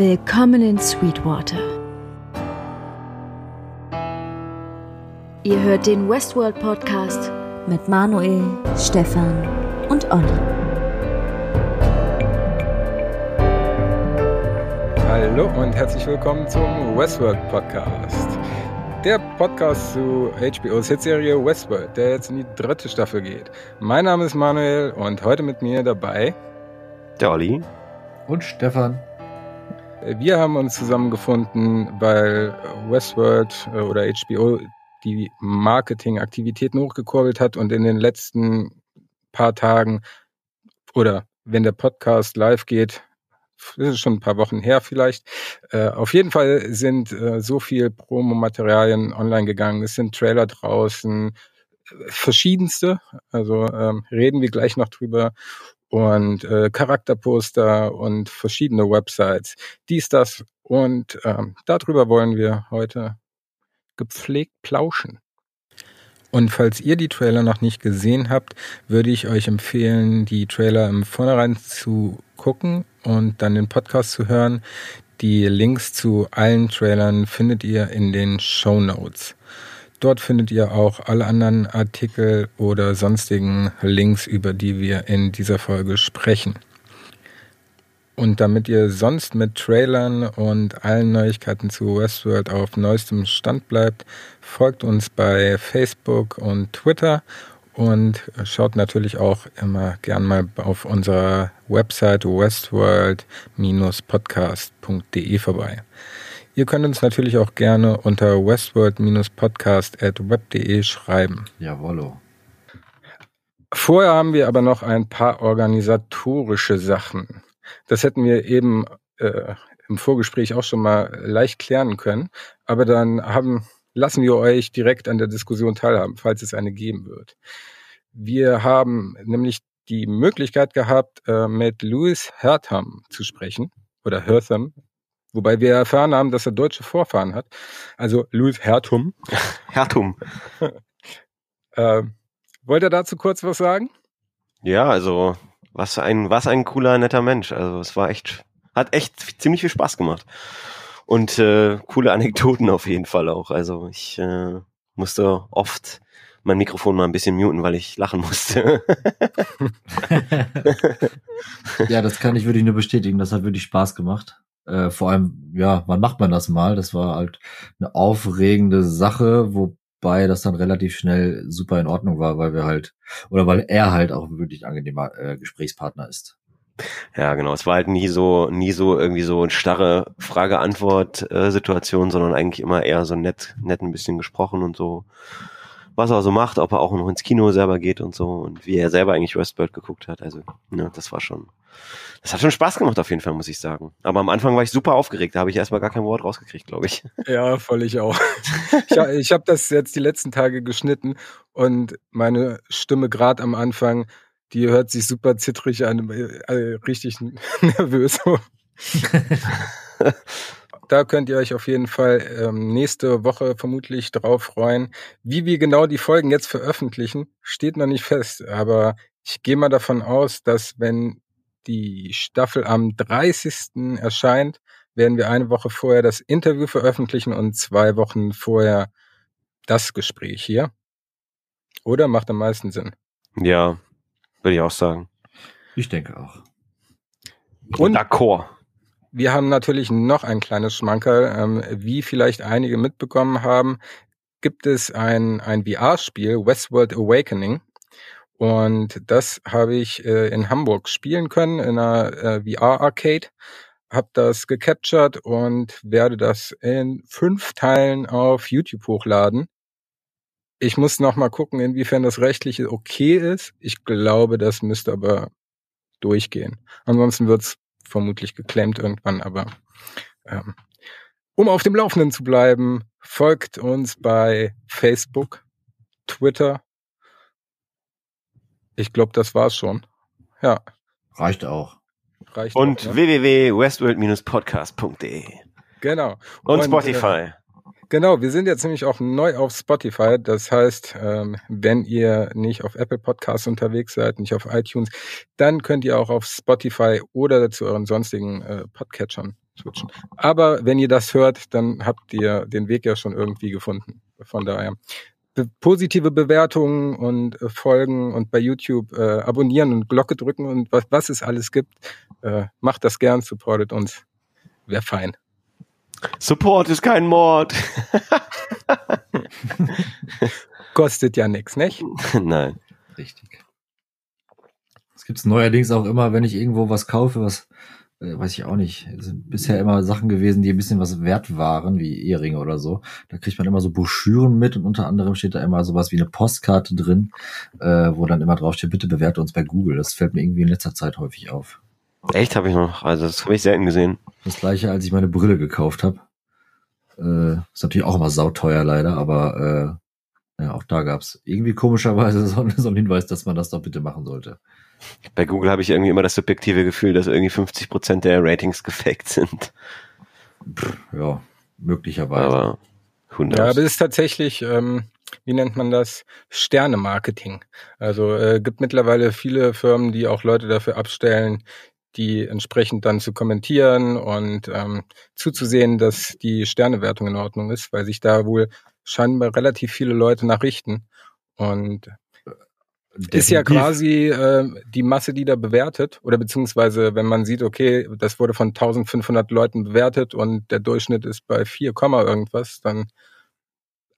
Willkommen in Sweetwater. Ihr hört den Westworld Podcast mit Manuel, Stefan und Olli. Hallo und herzlich willkommen zum Westworld Podcast. Der Podcast zu HBO's Hitserie Westworld, der jetzt in die dritte Staffel geht. Mein Name ist Manuel und heute mit mir dabei der Olli und Stefan. Wir haben uns zusammengefunden, weil Westworld äh, oder HBO die Marketingaktivitäten hochgekurbelt hat und in den letzten paar Tagen oder wenn der Podcast live geht, das ist schon ein paar Wochen her vielleicht. Äh, auf jeden Fall sind äh, so viel Promomaterialien online gegangen. Es sind Trailer draußen, verschiedenste. Also ähm, reden wir gleich noch drüber und äh, Charakterposter und verschiedene Websites. Dies, das und ähm, darüber wollen wir heute gepflegt plauschen. Und falls ihr die Trailer noch nicht gesehen habt, würde ich euch empfehlen, die Trailer im Vornherein zu gucken und dann den Podcast zu hören. Die Links zu allen Trailern findet ihr in den Show Notes. Dort findet ihr auch alle anderen Artikel oder sonstigen Links, über die wir in dieser Folge sprechen. Und damit ihr sonst mit Trailern und allen Neuigkeiten zu Westworld auf neuestem Stand bleibt, folgt uns bei Facebook und Twitter und schaut natürlich auch immer gern mal auf unserer Website westworld-podcast.de vorbei. Ihr könnt uns natürlich auch gerne unter westworld-podcast.web.de schreiben. Jawollo. Vorher haben wir aber noch ein paar organisatorische Sachen. Das hätten wir eben äh, im Vorgespräch auch schon mal leicht klären können. Aber dann haben, lassen wir euch direkt an der Diskussion teilhaben, falls es eine geben wird. Wir haben nämlich die Möglichkeit gehabt, äh, mit Louis Hertham zu sprechen oder Hertham, Wobei wir erfahren haben, dass er deutsche Vorfahren hat. Also Louis Hertum. Hertum. äh, wollt ihr dazu kurz was sagen? Ja, also was ein, was ein cooler, netter Mensch. Also es war echt, hat echt ziemlich viel Spaß gemacht. Und äh, coole Anekdoten auf jeden Fall auch. Also ich äh, musste oft mein Mikrofon mal ein bisschen muten, weil ich lachen musste. ja, das kann ich wirklich nur bestätigen. Das hat wirklich Spaß gemacht. Äh, vor allem, ja, wann macht man das mal? Das war halt eine aufregende Sache, wobei das dann relativ schnell super in Ordnung war, weil wir halt, oder weil er halt auch wirklich angenehmer äh, Gesprächspartner ist. Ja, genau. Es war halt nie so, nie so irgendwie so eine starre Frage-Antwort-Situation, sondern eigentlich immer eher so nett, nett ein bisschen gesprochen und so was er so macht, ob er auch noch ins Kino selber geht und so und wie er selber eigentlich Westworld geguckt hat. Also, ne, das war schon, das hat schon Spaß gemacht auf jeden Fall, muss ich sagen. Aber am Anfang war ich super aufgeregt, da habe ich erstmal gar kein Wort rausgekriegt, glaube ich. Ja, völlig auch. Ich, ich habe das jetzt die letzten Tage geschnitten und meine Stimme gerade am Anfang, die hört sich super zittrig an, äh, richtig nervös. da könnt ihr euch auf jeden Fall ähm, nächste Woche vermutlich drauf freuen. Wie wir genau die Folgen jetzt veröffentlichen, steht noch nicht fest. Aber ich gehe mal davon aus, dass wenn die Staffel am 30. erscheint, werden wir eine Woche vorher das Interview veröffentlichen und zwei Wochen vorher das Gespräch hier. Oder macht am meisten Sinn? Ja, würde ich auch sagen. Ich denke auch. Und D'accord. Wir haben natürlich noch ein kleines Schmankerl. Ähm, wie vielleicht einige mitbekommen haben, gibt es ein, ein VR-Spiel, Westworld Awakening. Und das habe ich äh, in Hamburg spielen können, in einer äh, VR-Arcade. Hab das gecaptured und werde das in fünf Teilen auf YouTube hochladen. Ich muss noch mal gucken, inwiefern das rechtliche okay ist. Ich glaube, das müsste aber durchgehen. Ansonsten wird's vermutlich geclaimt irgendwann, aber ähm, um auf dem Laufenden zu bleiben, folgt uns bei Facebook, Twitter. Ich glaube, das war's schon. Ja. Reicht auch. Reicht Und ne? www.westworld-podcast.de. Genau. Und, Und Spotify. Äh, Genau, wir sind jetzt nämlich auch neu auf Spotify. Das heißt, ähm, wenn ihr nicht auf Apple Podcasts unterwegs seid, nicht auf iTunes, dann könnt ihr auch auf Spotify oder zu euren sonstigen äh, Podcatchern switchen. Aber wenn ihr das hört, dann habt ihr den Weg ja schon irgendwie gefunden. Von daher positive Bewertungen und äh, Folgen und bei YouTube äh, abonnieren und Glocke drücken und was, was es alles gibt. Macht das gern, supportet uns. Wäre fein. Support ist kein Mord. Kostet ja nichts, nicht? Nein. Richtig. Es gibt neuerdings auch immer, wenn ich irgendwo was kaufe, was äh, weiß ich auch nicht. Es sind bisher immer Sachen gewesen, die ein bisschen was wert waren, wie Eheringe oder so. Da kriegt man immer so Broschüren mit und unter anderem steht da immer sowas wie eine Postkarte drin, äh, wo dann immer drauf steht, bitte bewerte uns bei Google. Das fällt mir irgendwie in letzter Zeit häufig auf. Echt habe ich noch, also das habe ich selten gesehen. Das gleiche, als ich meine Brille gekauft habe. Äh, ist natürlich auch immer sauteuer leider, aber äh, ja, auch da gab's irgendwie komischerweise so, so einen Hinweis, dass man das doch bitte machen sollte. Bei Google habe ich irgendwie immer das subjektive Gefühl, dass irgendwie 50 Prozent der Ratings gefaked sind. Pff, ja, möglicherweise. Aber 100. Ja, aber es ist tatsächlich, ähm, wie nennt man das? Sterne-Marketing. Also äh, gibt mittlerweile viele Firmen, die auch Leute dafür abstellen, die entsprechend dann zu kommentieren und ähm, zuzusehen, dass die Sternewertung in Ordnung ist, weil sich da wohl scheinbar relativ viele Leute nachrichten. Und ist ja quasi äh, die Masse, die da bewertet, oder beziehungsweise wenn man sieht, okay, das wurde von 1500 Leuten bewertet und der Durchschnitt ist bei 4, irgendwas, dann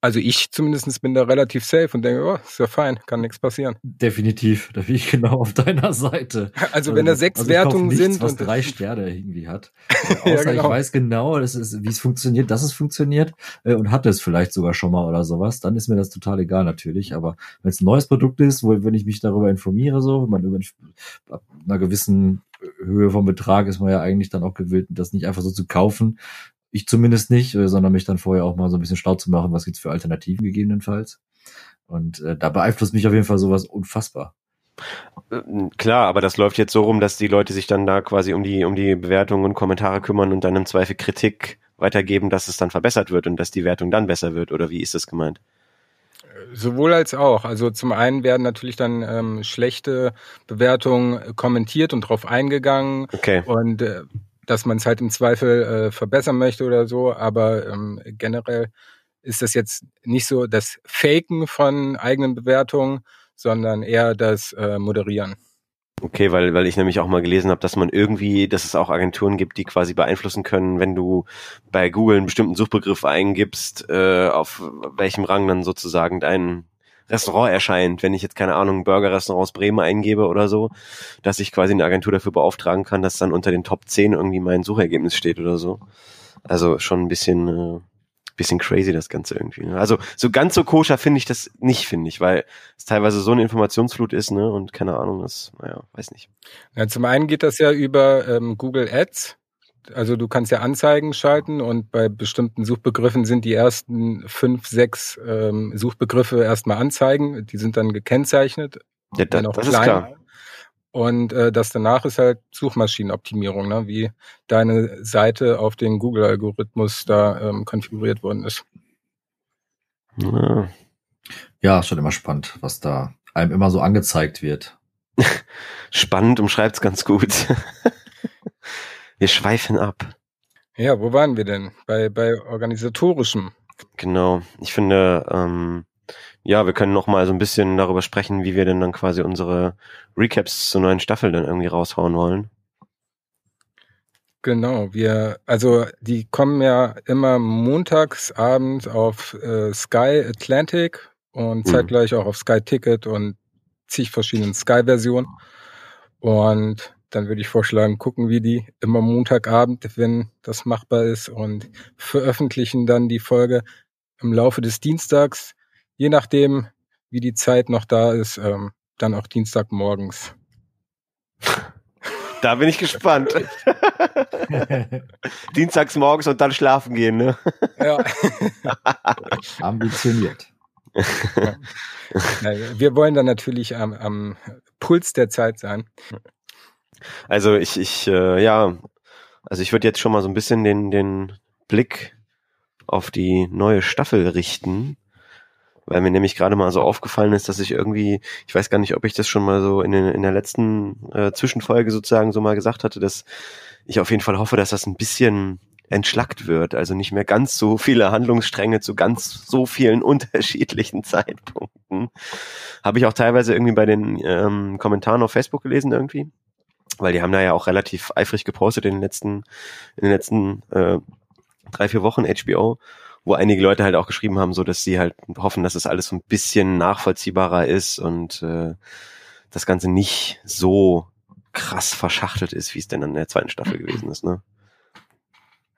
also ich zumindest bin da relativ safe und denke, oh, ist ja fein, kann nichts passieren. Definitiv, da bin ich genau auf deiner Seite. Also wenn da sechs also Wertungen nichts, sind was und drei Sterne irgendwie hat, außer Ja, genau. ich weiß genau, das ist, wie es funktioniert, dass es funktioniert äh, und hatte es vielleicht sogar schon mal oder sowas, dann ist mir das total egal natürlich. Aber wenn es ein neues Produkt ist, wo wenn ich mich darüber informiere, so, wenn man über ab einer gewissen Höhe vom Betrag ist man ja eigentlich dann auch gewillt, das nicht einfach so zu kaufen, ich zumindest nicht, äh, sondern mich dann vorher auch mal so ein bisschen schlau zu machen, was gibt's für Alternativen gegebenenfalls. Und äh, da beeinflusst mich auf jeden Fall sowas unfassbar. Äh, Klar, aber das läuft jetzt so rum, dass die Leute sich dann da quasi um die, um die Bewertungen und Kommentare kümmern und dann im Zweifel Kritik weitergeben, dass es dann verbessert wird und dass die Wertung dann besser wird. Oder wie ist das gemeint? Sowohl als auch. Also zum einen werden natürlich dann ähm, schlechte Bewertungen kommentiert und drauf eingegangen Okay. und äh, dass man es halt im Zweifel äh, verbessern möchte oder so, aber ähm, generell ist das jetzt nicht so das Faken von eigenen Bewertungen, sondern eher das äh, Moderieren. Okay, weil, weil ich nämlich auch mal gelesen habe, dass man irgendwie, dass es auch Agenturen gibt, die quasi beeinflussen können, wenn du bei Google einen bestimmten Suchbegriff eingibst, äh, auf welchem Rang dann sozusagen dein Restaurant erscheint. Wenn ich jetzt keine Ahnung Burger-Restaurant Bremen eingebe oder so, dass ich quasi eine Agentur dafür beauftragen kann, dass dann unter den Top 10 irgendwie mein Suchergebnis steht oder so. Also schon ein bisschen, äh, bisschen crazy das Ganze irgendwie. Ne? Also so ganz so koscher finde ich das nicht, finde ich, weil es teilweise so eine Informationsflut ist, ne? Und keine Ahnung, das, naja, weiß nicht. Ja, zum einen geht das ja über ähm, Google Ads. Also du kannst ja Anzeigen schalten und bei bestimmten Suchbegriffen sind die ersten fünf, sechs ähm, Suchbegriffe erstmal Anzeigen. Die sind dann gekennzeichnet. Ja, da, das ist klein. klar. Und äh, das danach ist halt Suchmaschinenoptimierung, ne? wie deine Seite auf den Google-Algorithmus da ähm, konfiguriert worden ist. Ja. Ja, schon immer spannend, was da einem immer so angezeigt wird. Spannend umschreibt's ganz gut. Wir schweifen ab. Ja, wo waren wir denn? Bei, bei organisatorischem. Genau. Ich finde, ähm, ja, wir können noch mal so ein bisschen darüber sprechen, wie wir denn dann quasi unsere Recaps zur neuen Staffel dann irgendwie raushauen wollen. Genau, wir, also die kommen ja immer montags abends auf äh, Sky Atlantic und Mhm. zeitgleich auch auf Sky Ticket und zig verschiedenen Sky-Versionen. Und dann würde ich vorschlagen, gucken wir die immer Montagabend, wenn das machbar ist und veröffentlichen dann die Folge im Laufe des Dienstags, je nachdem, wie die Zeit noch da ist, ähm, dann auch Dienstagmorgens. Da bin ich gespannt. Dienstags morgens und dann schlafen gehen, ne? Ja. Ambitioniert. Wir wollen dann natürlich am, am Puls der Zeit sein. Also ich, ich, äh, ja, also ich würde jetzt schon mal so ein bisschen den, den Blick auf die neue Staffel richten. weil mir nämlich gerade mal so aufgefallen ist, dass ich irgendwie, ich weiß gar nicht, ob ich das schon mal so in, den, in der letzten äh, Zwischenfolge sozusagen so mal gesagt hatte, dass ich auf jeden Fall hoffe, dass das ein bisschen entschlackt wird, also nicht mehr ganz so viele Handlungsstränge zu ganz so vielen unterschiedlichen Zeitpunkten. Habe ich auch teilweise irgendwie bei den ähm, Kommentaren auf Facebook gelesen irgendwie, weil die haben da ja auch relativ eifrig gepostet in den letzten, in den letzten äh, drei, vier Wochen HBO wo einige Leute halt auch geschrieben haben, so dass sie halt hoffen, dass es das alles so ein bisschen nachvollziehbarer ist und äh, das Ganze nicht so krass verschachtelt ist, wie es denn in der zweiten Staffel gewesen ist. Ne?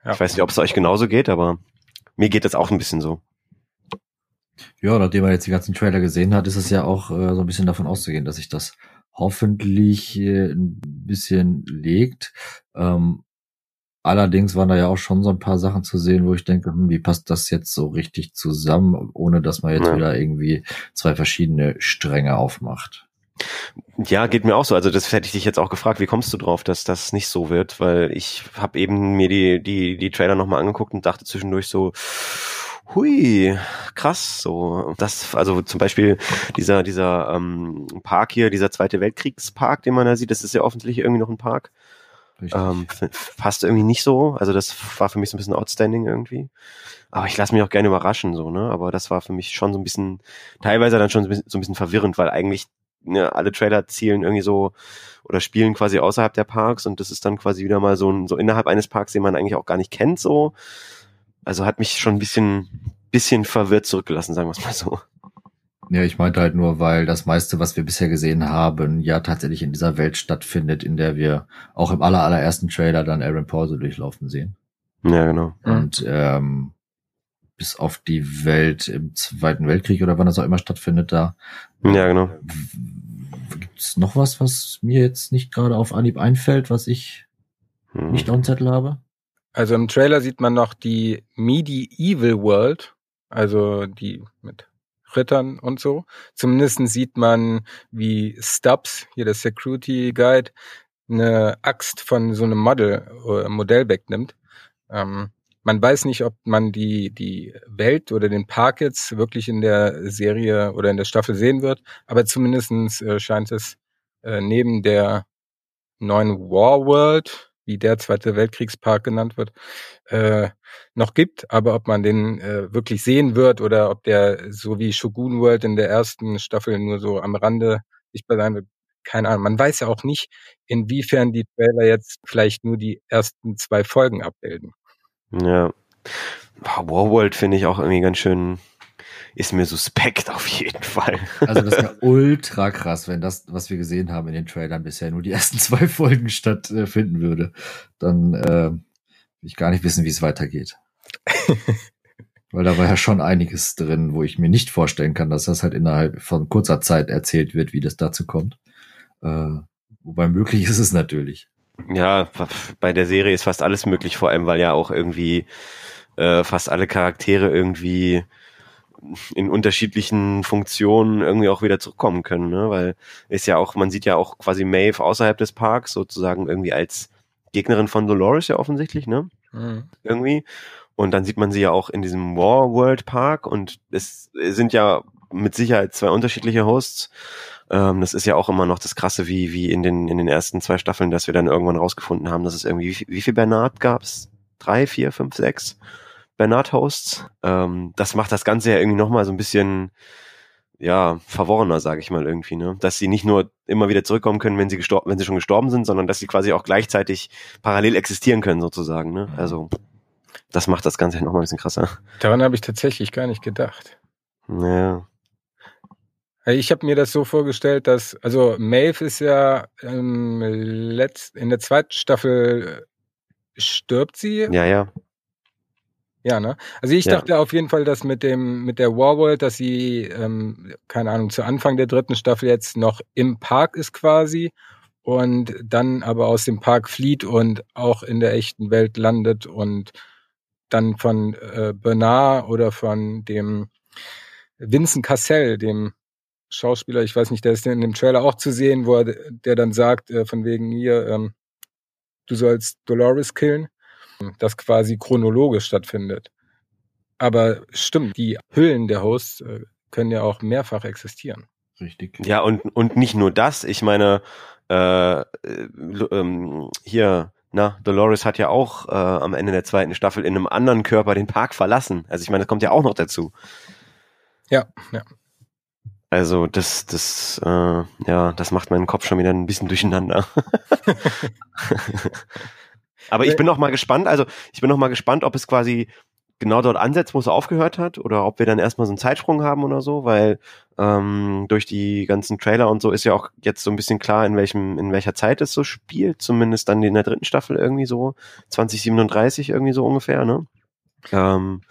Ja. Ich weiß nicht, ob es euch genauso geht, aber mir geht das auch ein bisschen so. Ja, nachdem man jetzt die ganzen Trailer gesehen hat, ist es ja auch äh, so ein bisschen davon auszugehen, dass sich das hoffentlich äh, ein bisschen legt. Ähm, Allerdings waren da ja auch schon so ein paar Sachen zu sehen, wo ich denke, hm, wie passt das jetzt so richtig zusammen, ohne dass man jetzt ja. wieder irgendwie zwei verschiedene Stränge aufmacht. Ja, geht mir auch so. Also das hätte ich dich jetzt auch gefragt, wie kommst du drauf, dass das nicht so wird? Weil ich habe eben mir die, die, die Trailer nochmal angeguckt und dachte zwischendurch so, hui, krass, so. Das, also zum Beispiel dieser, dieser ähm, Park hier, dieser Zweite Weltkriegspark, den man da sieht, das ist ja offensichtlich irgendwie noch ein Park. Ähm, passt irgendwie nicht so. Also das war für mich so ein bisschen outstanding irgendwie. Aber ich lasse mich auch gerne überraschen, so, ne? Aber das war für mich schon so ein bisschen, teilweise dann schon so ein bisschen verwirrend, weil eigentlich ne, alle Trailer zielen irgendwie so oder spielen quasi außerhalb der Parks und das ist dann quasi wieder mal so ein, so innerhalb eines Parks, den man eigentlich auch gar nicht kennt, so. Also hat mich schon ein bisschen, bisschen verwirrt zurückgelassen, sagen wir es mal so. Ja, ich meinte halt nur, weil das meiste, was wir bisher gesehen haben, ja tatsächlich in dieser Welt stattfindet, in der wir auch im aller, allerersten Trailer dann Aaron Paul so durchlaufen sehen. Ja, genau. Und ähm, bis auf die Welt im Zweiten Weltkrieg oder wann das auch immer stattfindet, da. Ja, genau. Gibt's noch was, was mir jetzt nicht gerade auf Anhieb einfällt, was ich hm. nicht auf dem Zettel habe? Also im Trailer sieht man noch die Medieval World, also die mit Rittern und so. Zumindest sieht man, wie Stubbs, hier der Security Guide, eine Axt von so einem Model, äh, Modell wegnimmt. Ähm, man weiß nicht, ob man die, die Welt oder den Park jetzt wirklich in der Serie oder in der Staffel sehen wird, aber zumindestens äh, scheint es äh, neben der neuen War World wie der Zweite Weltkriegspark genannt wird, äh, noch gibt. Aber ob man den äh, wirklich sehen wird oder ob der so wie Shogun World in der ersten Staffel nur so am Rande sichtbar sein wird, keine Ahnung. Man weiß ja auch nicht, inwiefern die Trailer jetzt vielleicht nur die ersten zwei Folgen abbilden. Ja. Warworld finde ich auch irgendwie ganz schön ist mir suspekt auf jeden Fall. Also das wäre ultra krass, wenn das, was wir gesehen haben in den Trailern bisher, nur die ersten zwei Folgen stattfinden würde. Dann äh, will ich gar nicht wissen, wie es weitergeht. Weil da war ja schon einiges drin, wo ich mir nicht vorstellen kann, dass das halt innerhalb von kurzer Zeit erzählt wird, wie das dazu kommt. Äh, wobei möglich ist es natürlich. Ja, bei der Serie ist fast alles möglich, vor allem weil ja auch irgendwie äh, fast alle Charaktere irgendwie in unterschiedlichen Funktionen irgendwie auch wieder zurückkommen können, ne? Weil ist ja auch, man sieht ja auch quasi Maeve außerhalb des Parks sozusagen irgendwie als Gegnerin von Dolores ja offensichtlich, ne? Mhm. Irgendwie. Und dann sieht man sie ja auch in diesem War World Park und es sind ja mit Sicherheit zwei unterschiedliche Hosts. Ähm, das ist ja auch immer noch das Krasse, wie, wie in den, in den ersten zwei Staffeln, dass wir dann irgendwann rausgefunden haben, dass es irgendwie, wie, wie viel Bernard gab's? Drei, vier, fünf, sechs? Bernard-Hosts. Ähm, das macht das Ganze ja irgendwie nochmal so ein bisschen ja, verworrener, sage ich mal irgendwie, ne? Dass sie nicht nur immer wieder zurückkommen können, wenn sie gestorben, wenn sie schon gestorben sind, sondern dass sie quasi auch gleichzeitig parallel existieren können, sozusagen, ne? Mhm. Also das macht das Ganze nochmal ein bisschen krasser. Daran habe ich tatsächlich gar nicht gedacht. Ja. Ich habe mir das so vorgestellt, dass, also Maeve ist ja ähm, letzt, in der zweiten Staffel stirbt sie. Ja, ja. Ja, ne? Also ich ja. dachte auf jeden Fall, dass mit dem mit der Warworld, dass sie ähm, keine Ahnung zu Anfang der dritten Staffel jetzt noch im Park ist quasi und dann aber aus dem Park flieht und auch in der echten Welt landet und dann von äh, Bernard oder von dem Vincent Cassell, dem Schauspieler, ich weiß nicht, der ist in dem Trailer auch zu sehen, wo er, der dann sagt, äh, von wegen hier, ähm, du sollst Dolores killen das quasi chronologisch stattfindet. Aber stimmt, die Hüllen der Hosts äh, können ja auch mehrfach existieren. Richtig. Ja, und, und nicht nur das, ich meine, äh, äh, ähm, hier, na, Dolores hat ja auch äh, am Ende der zweiten Staffel in einem anderen Körper den Park verlassen. Also ich meine, das kommt ja auch noch dazu. Ja, ja. Also das, das, äh, ja, das macht meinen Kopf schon wieder ein bisschen durcheinander. Aber ich bin noch mal gespannt. Also ich bin noch mal gespannt, ob es quasi genau dort ansetzt, wo es aufgehört hat, oder ob wir dann erstmal so einen Zeitsprung haben oder so, weil ähm, durch die ganzen Trailer und so ist ja auch jetzt so ein bisschen klar, in welchem, in welcher Zeit es so spielt, zumindest dann in der dritten Staffel irgendwie so 2037 irgendwie so ungefähr, ne? Ähm,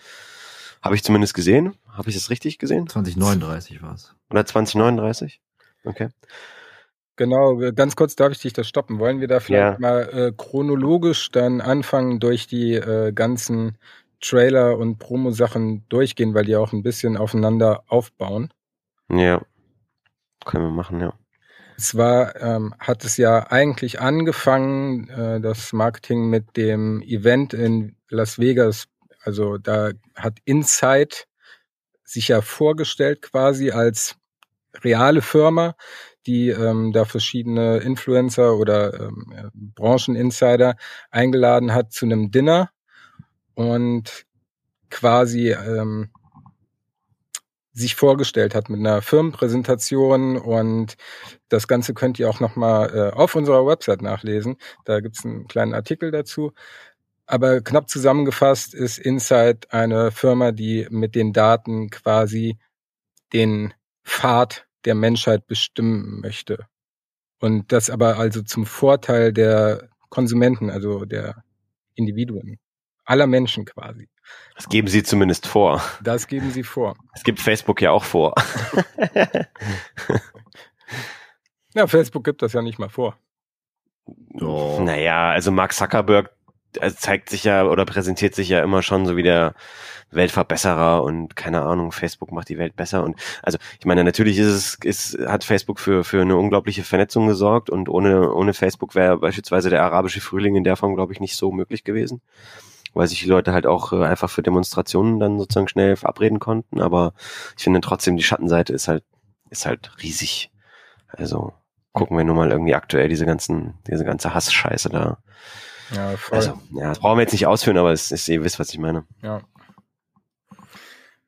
Habe ich zumindest gesehen. Habe ich das richtig gesehen? 2039 war es. Oder 2039? Okay. Genau, ganz kurz darf ich dich das stoppen. Wollen wir da vielleicht Ja. mal äh, chronologisch dann anfangen, durch die äh, ganzen Trailer und Promo-Sachen durchgehen, weil die auch ein bisschen aufeinander aufbauen. Ja. Können wir machen, ja. Zwar ähm, hat es ja eigentlich angefangen, äh, das Marketing mit dem Event in Las Vegas. Also da hat Insight sich ja vorgestellt quasi als reale Firma, die ähm, da verschiedene Influencer oder ähm, äh, Brancheninsider eingeladen hat zu einem Dinner und quasi ähm, sich vorgestellt hat mit einer Firmenpräsentation und das Ganze könnt ihr auch nochmal äh, auf unserer Website nachlesen. Da gibt's einen kleinen Artikel dazu. Aber knapp zusammengefasst ist Insight eine Firma, die mit den Daten quasi den Pfad der Menschheit bestimmen möchte. Und das aber also zum Vorteil der Konsumenten, also der Individuen, aller Menschen quasi. Das geben sie zumindest vor. Das geben sie vor. Es gibt Facebook ja auch vor. Ja, Facebook gibt das ja nicht mal vor. Oh. Naja, also Mark Zuckerberg zeigt sich ja oder präsentiert sich ja immer schon so wie der Weltverbesserer und keine Ahnung, Facebook macht die Welt besser und also ich meine, natürlich ist es, ist, hat Facebook für, für eine unglaubliche Vernetzung gesorgt und ohne, ohne Facebook wäre beispielsweise der arabische Frühling in der Form, glaube ich, nicht so möglich gewesen, weil sich die Leute halt auch äh, einfach für Demonstrationen dann sozusagen schnell verabreden konnten, aber ich finde trotzdem, die Schattenseite ist halt, ist halt riesig. Also gucken wir nur mal irgendwie aktuell diese ganzen, diese ganze Hassscheiße da. Ja, voll. Also, ja, das brauchen wir jetzt nicht ausführen, aber es ist, ihr wisst, was ich meine. Ja.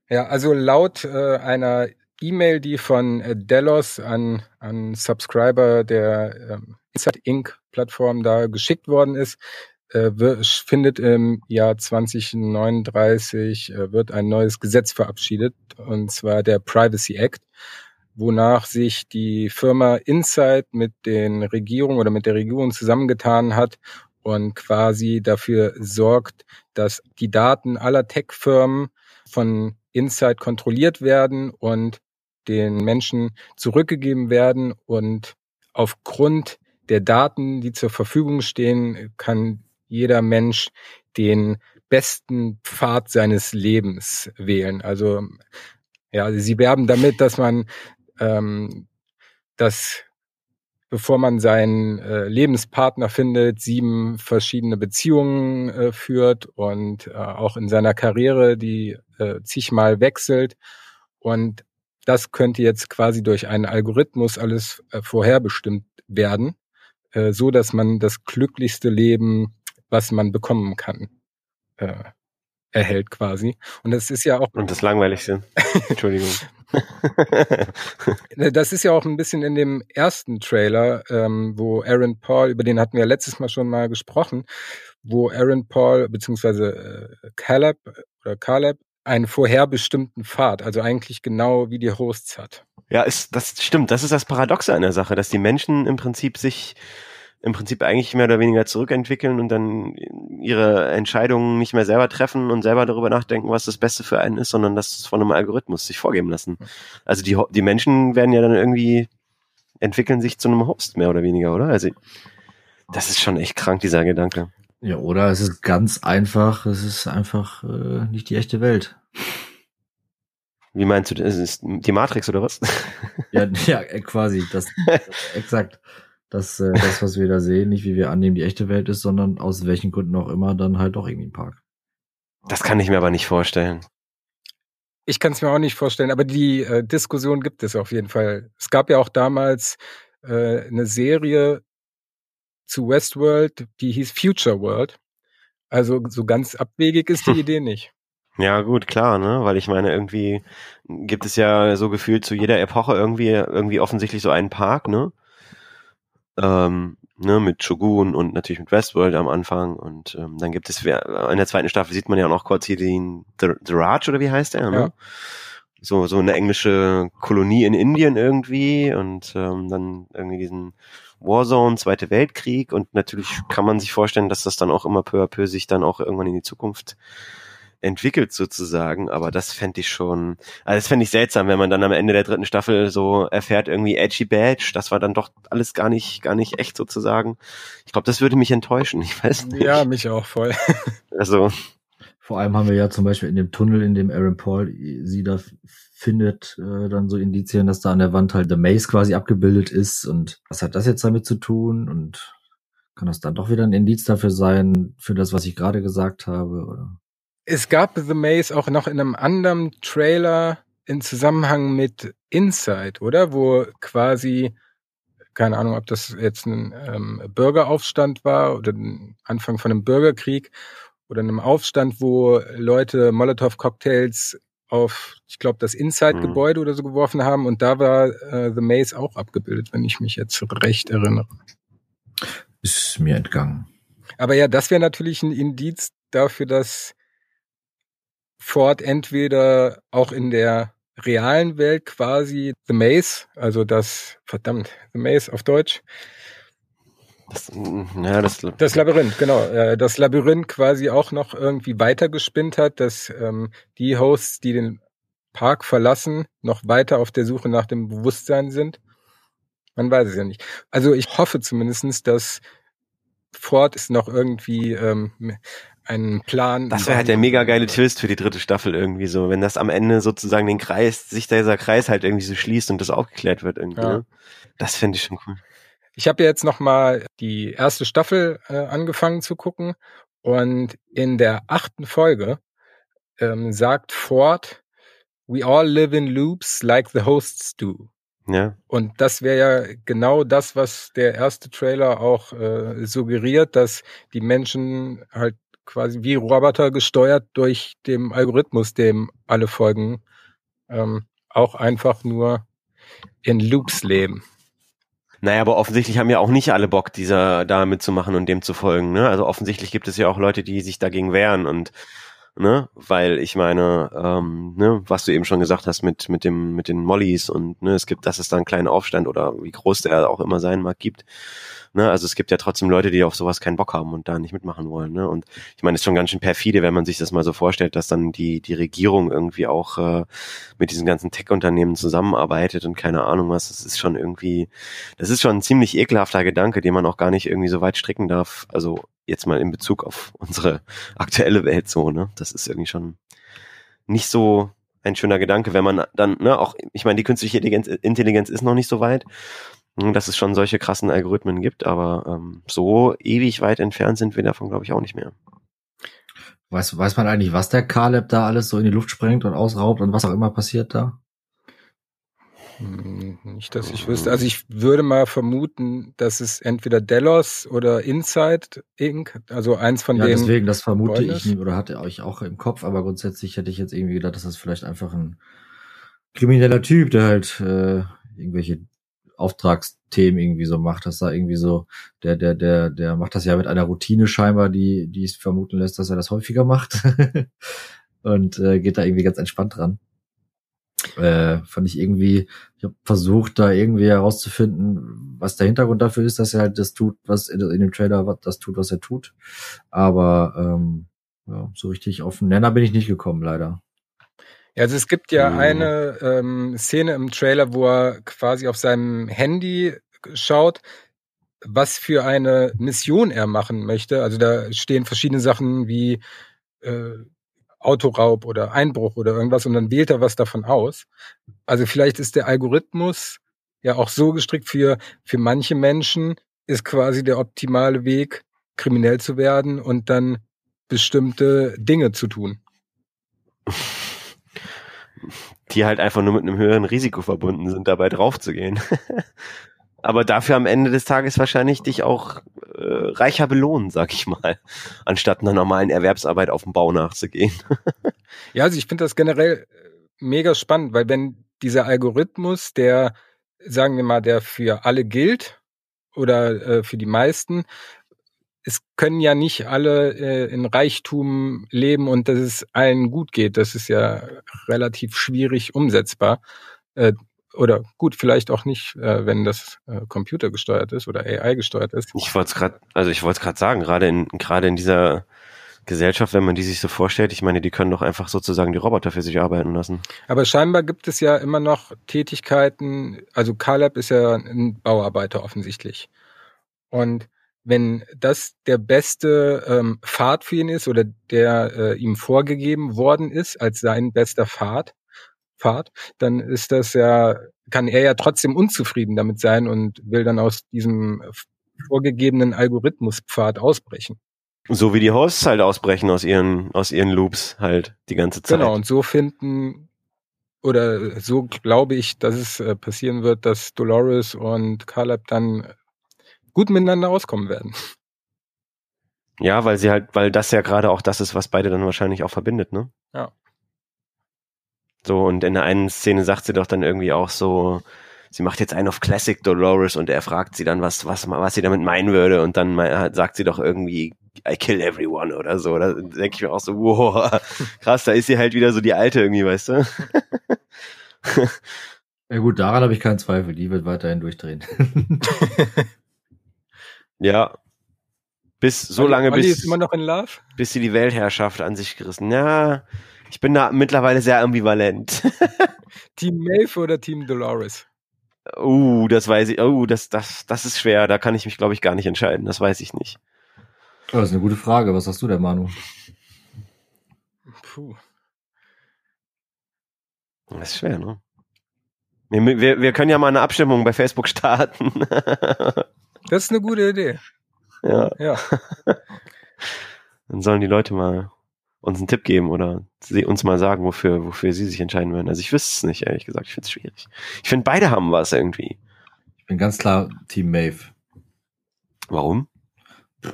Ja, also laut äh, einer E-Mail, die von äh, Delos an, an Subscriber der ähm, Insight Inc. Plattform da geschickt worden ist, äh, findet im Jahr 2039 äh, wird ein neues Gesetz verabschiedet, und zwar der Privacy Act, wonach sich die Firma Insight mit den Regierungen oder mit der Regierung zusammengetan hat und quasi dafür sorgt, dass die Daten aller Tech-Firmen von Insight kontrolliert werden und den Menschen zurückgegeben werden und aufgrund der Daten, die zur Verfügung stehen, kann jeder Mensch den besten Pfad seines Lebens wählen. Also ja, sie werben damit, dass man ähm, dass bevor man seinen äh, Lebenspartner findet, sieben verschiedene Beziehungen äh, führt und äh, auch in seiner Karriere, die äh, zigmal wechselt. Und das könnte jetzt quasi durch einen Algorithmus alles äh, vorherbestimmt werden, äh, so dass man das glücklichste Leben, was man bekommen kann, äh, erhält quasi. Und das ist ja auch Und das Langweiligste. Entschuldigung. Ne, Das ist ja auch ein bisschen in dem ersten Trailer, ähm, wo Aaron Paul, über den hatten wir letztes Mal schon mal gesprochen, wo Aaron Paul beziehungsweise äh, Caleb oder Caleb einen vorherbestimmten Pfad, also eigentlich genau wie die Hosts hat. ja, ist, das stimmt. Das ist das Paradoxe an der Sache, dass die Menschen im Prinzip sich im Prinzip eigentlich mehr oder weniger zurückentwickeln und dann ihre Entscheidungen nicht mehr selber treffen und selber darüber nachdenken, was das Beste für einen ist, sondern das von einem Algorithmus sich vorgeben lassen. Also die, die Menschen werden ja dann irgendwie entwickeln sich zu einem Host mehr oder weniger, oder? Also das ist schon echt krank, dieser Gedanke. Ja, oder es ist ganz einfach, es ist einfach äh, nicht die echte Welt. Wie meinst du, das ist die Matrix oder was? Ja, ja, äh, quasi, das, exakt. Das, äh, das, was wir da sehen, nicht wie wir annehmen, die echte Welt ist, sondern aus welchen Gründen auch immer dann halt doch irgendwie ein Park. Das kann ich mir aber nicht vorstellen. Ich kann es mir auch nicht vorstellen, aber die äh, Diskussion gibt es auf jeden Fall. Es gab ja auch damals äh, eine Serie zu Westworld, die hieß Future World. Also so ganz abwegig ist die Idee nicht. Ja, gut, klar, ne? Weil ich meine, irgendwie gibt es ja so gefühlt zu jeder Epoche irgendwie, irgendwie offensichtlich so einen Park, ne? Ähm, ne, mit Shogun und natürlich mit Westworld am Anfang und ähm, dann gibt es in der zweiten Staffel sieht man ja auch noch kurz hier den The, The Raj oder wie heißt der, ne? Ja. So so eine englische Kolonie in Indien irgendwie und ähm, dann irgendwie diesen Warzone, Zweite Weltkrieg und natürlich kann man sich vorstellen, dass das dann auch immer peu à peu sich dann auch irgendwann in die Zukunft entwickelt sozusagen, aber das fände ich schon, also das fände ich seltsam, wenn man dann am Ende der dritten Staffel so erfährt, irgendwie Edgy Badge, das war dann doch alles gar nicht, gar nicht echt sozusagen. Ich glaube, das würde mich enttäuschen, ich weiß nicht. Ja, mich auch voll. Also. Vor allem haben wir ja zum Beispiel in dem Tunnel, in dem Aaron Paul sie da findet, äh, dann so Indizien, dass da an der Wand halt The Maze quasi abgebildet ist und was hat das jetzt damit zu tun und kann das dann doch wieder ein Indiz dafür sein, für das, was ich gerade gesagt habe, oder? Es gab The Maze auch noch in einem anderen Trailer in Zusammenhang mit Inside, oder? Wo quasi, keine Ahnung, ob das jetzt ein ähm, Bürgeraufstand war oder ein Anfang von einem Bürgerkrieg oder einem Aufstand, wo Leute Molotow-Cocktails auf, ich glaube, das Inside-Gebäude mhm. oder so geworfen haben und da war äh, The Maze auch abgebildet, wenn ich mich jetzt recht erinnere. Ist mir entgangen. Aber ja, das wäre natürlich ein Indiz dafür, dass Ford entweder auch in der realen Welt quasi The Maze, also das, verdammt, The Maze auf Deutsch. Das, ja, das, das Labyrinth, genau. Äh, das Labyrinth quasi auch noch irgendwie weitergespinnt hat, dass ähm, die Hosts, die den Park verlassen, noch weiter auf der Suche nach dem Bewusstsein sind. Man weiß es ja nicht. Also ich hoffe zumindestens, dass Ford ist noch irgendwie ähm, einen Plan. Das wäre halt der mega geile Twist für die dritte Staffel irgendwie so, wenn das am Ende sozusagen den Kreis, sich dieser Kreis halt irgendwie so schließt und das aufgeklärt wird irgendwie. Ja. Ne? Das fände ich schon cool. Ich habe jetzt noch mal die erste Staffel äh, angefangen zu gucken und in der achten Folge ähm, sagt Ford, We all live in loops like the hosts do. Ja. Und das wäre ja genau das, was der erste Trailer auch äh, suggeriert, dass die Menschen halt quasi wie Roboter gesteuert durch den Algorithmus, dem alle Folgen ähm, auch einfach nur in Loops leben. Naja, aber offensichtlich haben ja auch nicht alle Bock, dieser da mitzumachen und dem zu folgen. Ne? Also offensichtlich gibt es ja auch Leute, die sich dagegen wehren und ne, weil ich meine, ähm, ne, was du eben schon gesagt hast mit mit dem mit den Mollys und ne, es gibt, dass es da einen kleinen Aufstand oder wie groß der auch immer sein mag gibt. Ne, also es gibt ja trotzdem Leute, die auf sowas keinen Bock haben und da nicht mitmachen wollen. Ne? Und ich meine, es ist schon ganz schön perfide, wenn man sich das mal so vorstellt, dass dann die die Regierung irgendwie auch äh, mit diesen ganzen Tech-Unternehmen zusammenarbeitet und keine Ahnung was. Das ist schon irgendwie, das ist schon ein ziemlich ekelhafter Gedanke, den man auch gar nicht irgendwie so weit stricken darf. Also jetzt mal in Bezug auf unsere aktuelle Welt so. Ne, das ist irgendwie schon nicht so ein schöner Gedanke, wenn man dann, ne, auch, ich meine, die künstliche Intelligenz, Intelligenz ist noch nicht so weit, dass es schon solche krassen Algorithmen gibt, aber ähm, so ewig weit entfernt sind wir davon, glaube ich, auch nicht mehr. Weiß, weiß man eigentlich, was der Caleb da alles so in die Luft sprengt und ausraubt und was auch immer passiert da? Hm, nicht, dass ich wüsste. Also ich würde mal vermuten, dass es entweder Delos oder Inside Inc., also eins von ja, denen. Deswegen, das vermute ich nicht oder hatte euch auch im Kopf, aber grundsätzlich hätte ich jetzt irgendwie gedacht, dass das vielleicht einfach ein krimineller Typ, der halt äh, irgendwelche Auftragsthemen irgendwie so macht, dass da irgendwie so, der, der, der, der macht das ja mit einer Routine scheinbar, die, die es vermuten lässt, dass er das häufiger macht. und äh, geht da irgendwie ganz entspannt dran. Äh, fand ich irgendwie, ich habe versucht, da irgendwie herauszufinden, was der Hintergrund dafür ist, dass er halt das tut, was in, in dem Trailer das tut, was er tut. Aber ähm, ja, so richtig auf den Nenner bin ich nicht gekommen, leider. Ja, also es gibt ja mhm. eine ähm, Szene im Trailer, wo er quasi auf seinem Handy schaut, was für eine Mission er machen möchte. Also da stehen verschiedene Sachen wie äh, Autoraub oder Einbruch oder irgendwas und dann wählt er was davon aus. Also vielleicht ist der Algorithmus ja auch so gestrickt für, für manche Menschen ist quasi der optimale Weg, kriminell zu werden und dann bestimmte Dinge zu tun. die halt einfach nur mit einem höheren Risiko verbunden sind, dabei draufzugehen. Aber dafür am Ende des Tages wahrscheinlich dich auch äh, reicher belohnen, sag ich mal, anstatt einer normalen Erwerbsarbeit auf dem Bau nachzugehen. ja, also ich finde das generell mega spannend, weil wenn dieser Algorithmus, der, sagen wir mal, der für alle gilt oder äh, für die meisten, es können ja nicht alle äh, in Reichtum leben und dass es allen gut geht. Das ist ja relativ schwierig umsetzbar. Äh, oder gut, vielleicht auch nicht, äh, wenn das äh, Computer gesteuert ist oder AI gesteuert ist. Ich wollte es gerade, also ich wollte es gerade sagen, gerade in gerade in dieser Gesellschaft, wenn man die sich so vorstellt, ich meine, die können doch einfach sozusagen die Roboter für sich arbeiten lassen. Aber scheinbar gibt es ja immer noch Tätigkeiten, also Caleb ist ja ein Bauarbeiter offensichtlich. Und wenn das der beste ähm, Pfad für ihn ist oder der äh, ihm vorgegeben worden ist als sein bester Pfad, Pfad, dann ist das ja, kann er ja trotzdem unzufrieden damit sein und will dann aus diesem vorgegebenen Algorithmuspfad ausbrechen. So wie die Hosts halt ausbrechen aus ihren, aus ihren Loops halt die ganze Zeit. Genau, und so finden, oder so glaube ich, dass es äh, passieren wird, dass Dolores und Caleb dann gut miteinander auskommen werden. Ja, weil sie halt, weil das ja gerade auch das ist, was beide dann wahrscheinlich auch verbindet, ne? Ja. So, und in der einen Szene sagt sie doch dann irgendwie auch so, sie macht jetzt einen auf Classic Dolores und er fragt sie dann, was, was, was sie damit meinen würde und dann sagt sie doch irgendwie, I kill everyone oder so. Da denke ich mir auch so, wow, krass, da ist sie halt wieder so die alte irgendwie, weißt du? ja gut, daran habe ich keinen Zweifel, die wird weiterhin durchdrehen. Ja. Bis so Olli, lange, Olli bis, ist immer noch in Love? bis sie die Weltherrschaft an sich gerissen. Ja, ich bin da mittlerweile sehr ambivalent. Team Maeve oder Team Dolores? Uh, das weiß ich. Oh, das, das, das ist schwer. Da kann ich mich, glaube ich, gar nicht entscheiden. Das weiß ich nicht. Oh, das ist eine gute Frage. Was hast du denn, Manu? Puh. Das ist schwer, ne? Wir, wir, wir können ja mal eine Abstimmung bei Facebook starten. Das ist eine gute Idee. Ja. ja. Dann sollen die Leute mal uns einen Tipp geben oder sie uns mal sagen, wofür, wofür sie sich entscheiden würden. Also ich wüsste es nicht, ehrlich gesagt. Ich finde es schwierig. Ich finde, beide haben was irgendwie. Ich bin ganz klar Team Maeve. Warum?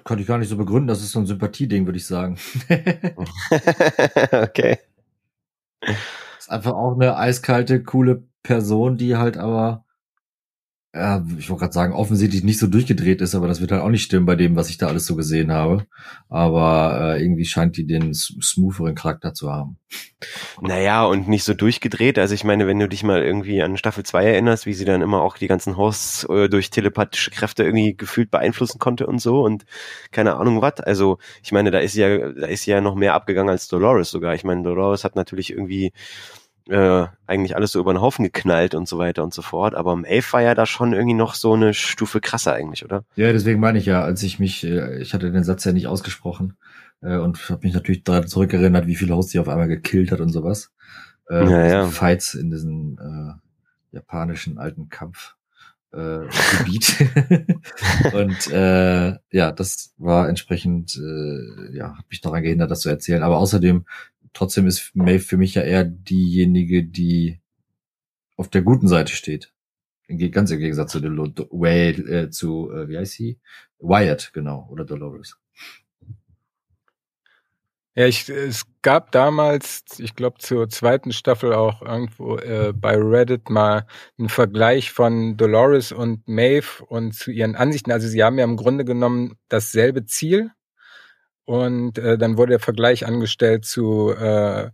Kann ich gar nicht so begründen. Das ist so ein Sympathieding, würde ich sagen. okay. Ist einfach auch eine eiskalte, coole Person, die halt aber ja, ich wollte gerade sagen, offensichtlich nicht so durchgedreht ist, aber das wird halt auch nicht stimmen bei dem, was ich da alles so gesehen habe. Aber äh, irgendwie scheint die den smootheren Charakter zu haben. Naja, und nicht so durchgedreht. Also ich meine, wenn du dich mal irgendwie an Staffel 2 erinnerst, wie sie dann immer auch die ganzen Hosts äh, durch telepathische Kräfte irgendwie gefühlt beeinflussen konnte und so und keine Ahnung was. Also ich meine, da ist ja, da ist ja noch mehr abgegangen als Dolores sogar. Ich meine, Dolores hat natürlich irgendwie äh, eigentlich alles so über den Haufen geknallt und so weiter und so fort. Aber im Elf war ja da schon irgendwie noch so eine Stufe krasser eigentlich, oder? Ja, deswegen meine ich ja, als ich mich, äh, ich hatte den Satz ja nicht ausgesprochen äh, und habe mich natürlich daran zurückerinnert, wie viele Hosts sie auf einmal gekillt hat und sowas. Äh, ja, ja. Fights in diesem äh, japanischen alten Kampf. Äh, Gebiet. und äh, ja, das war entsprechend, äh, ja, hat mich daran gehindert, das zu erzählen. Aber außerdem trotzdem ist Maeve für mich ja eher diejenige, die auf der guten Seite steht. Ganz im Gegensatz zu, Wade, äh, zu äh, wie heißt sie? Wyatt, genau, oder Dolores. Ja, ich, es gab damals, ich glaube zur zweiten Staffel auch irgendwo äh, bei Reddit mal einen Vergleich von Dolores und Maeve und zu ihren Ansichten. Also sie haben ja im Grunde genommen dasselbe Ziel, und äh, dann wurde der Vergleich angestellt zu äh,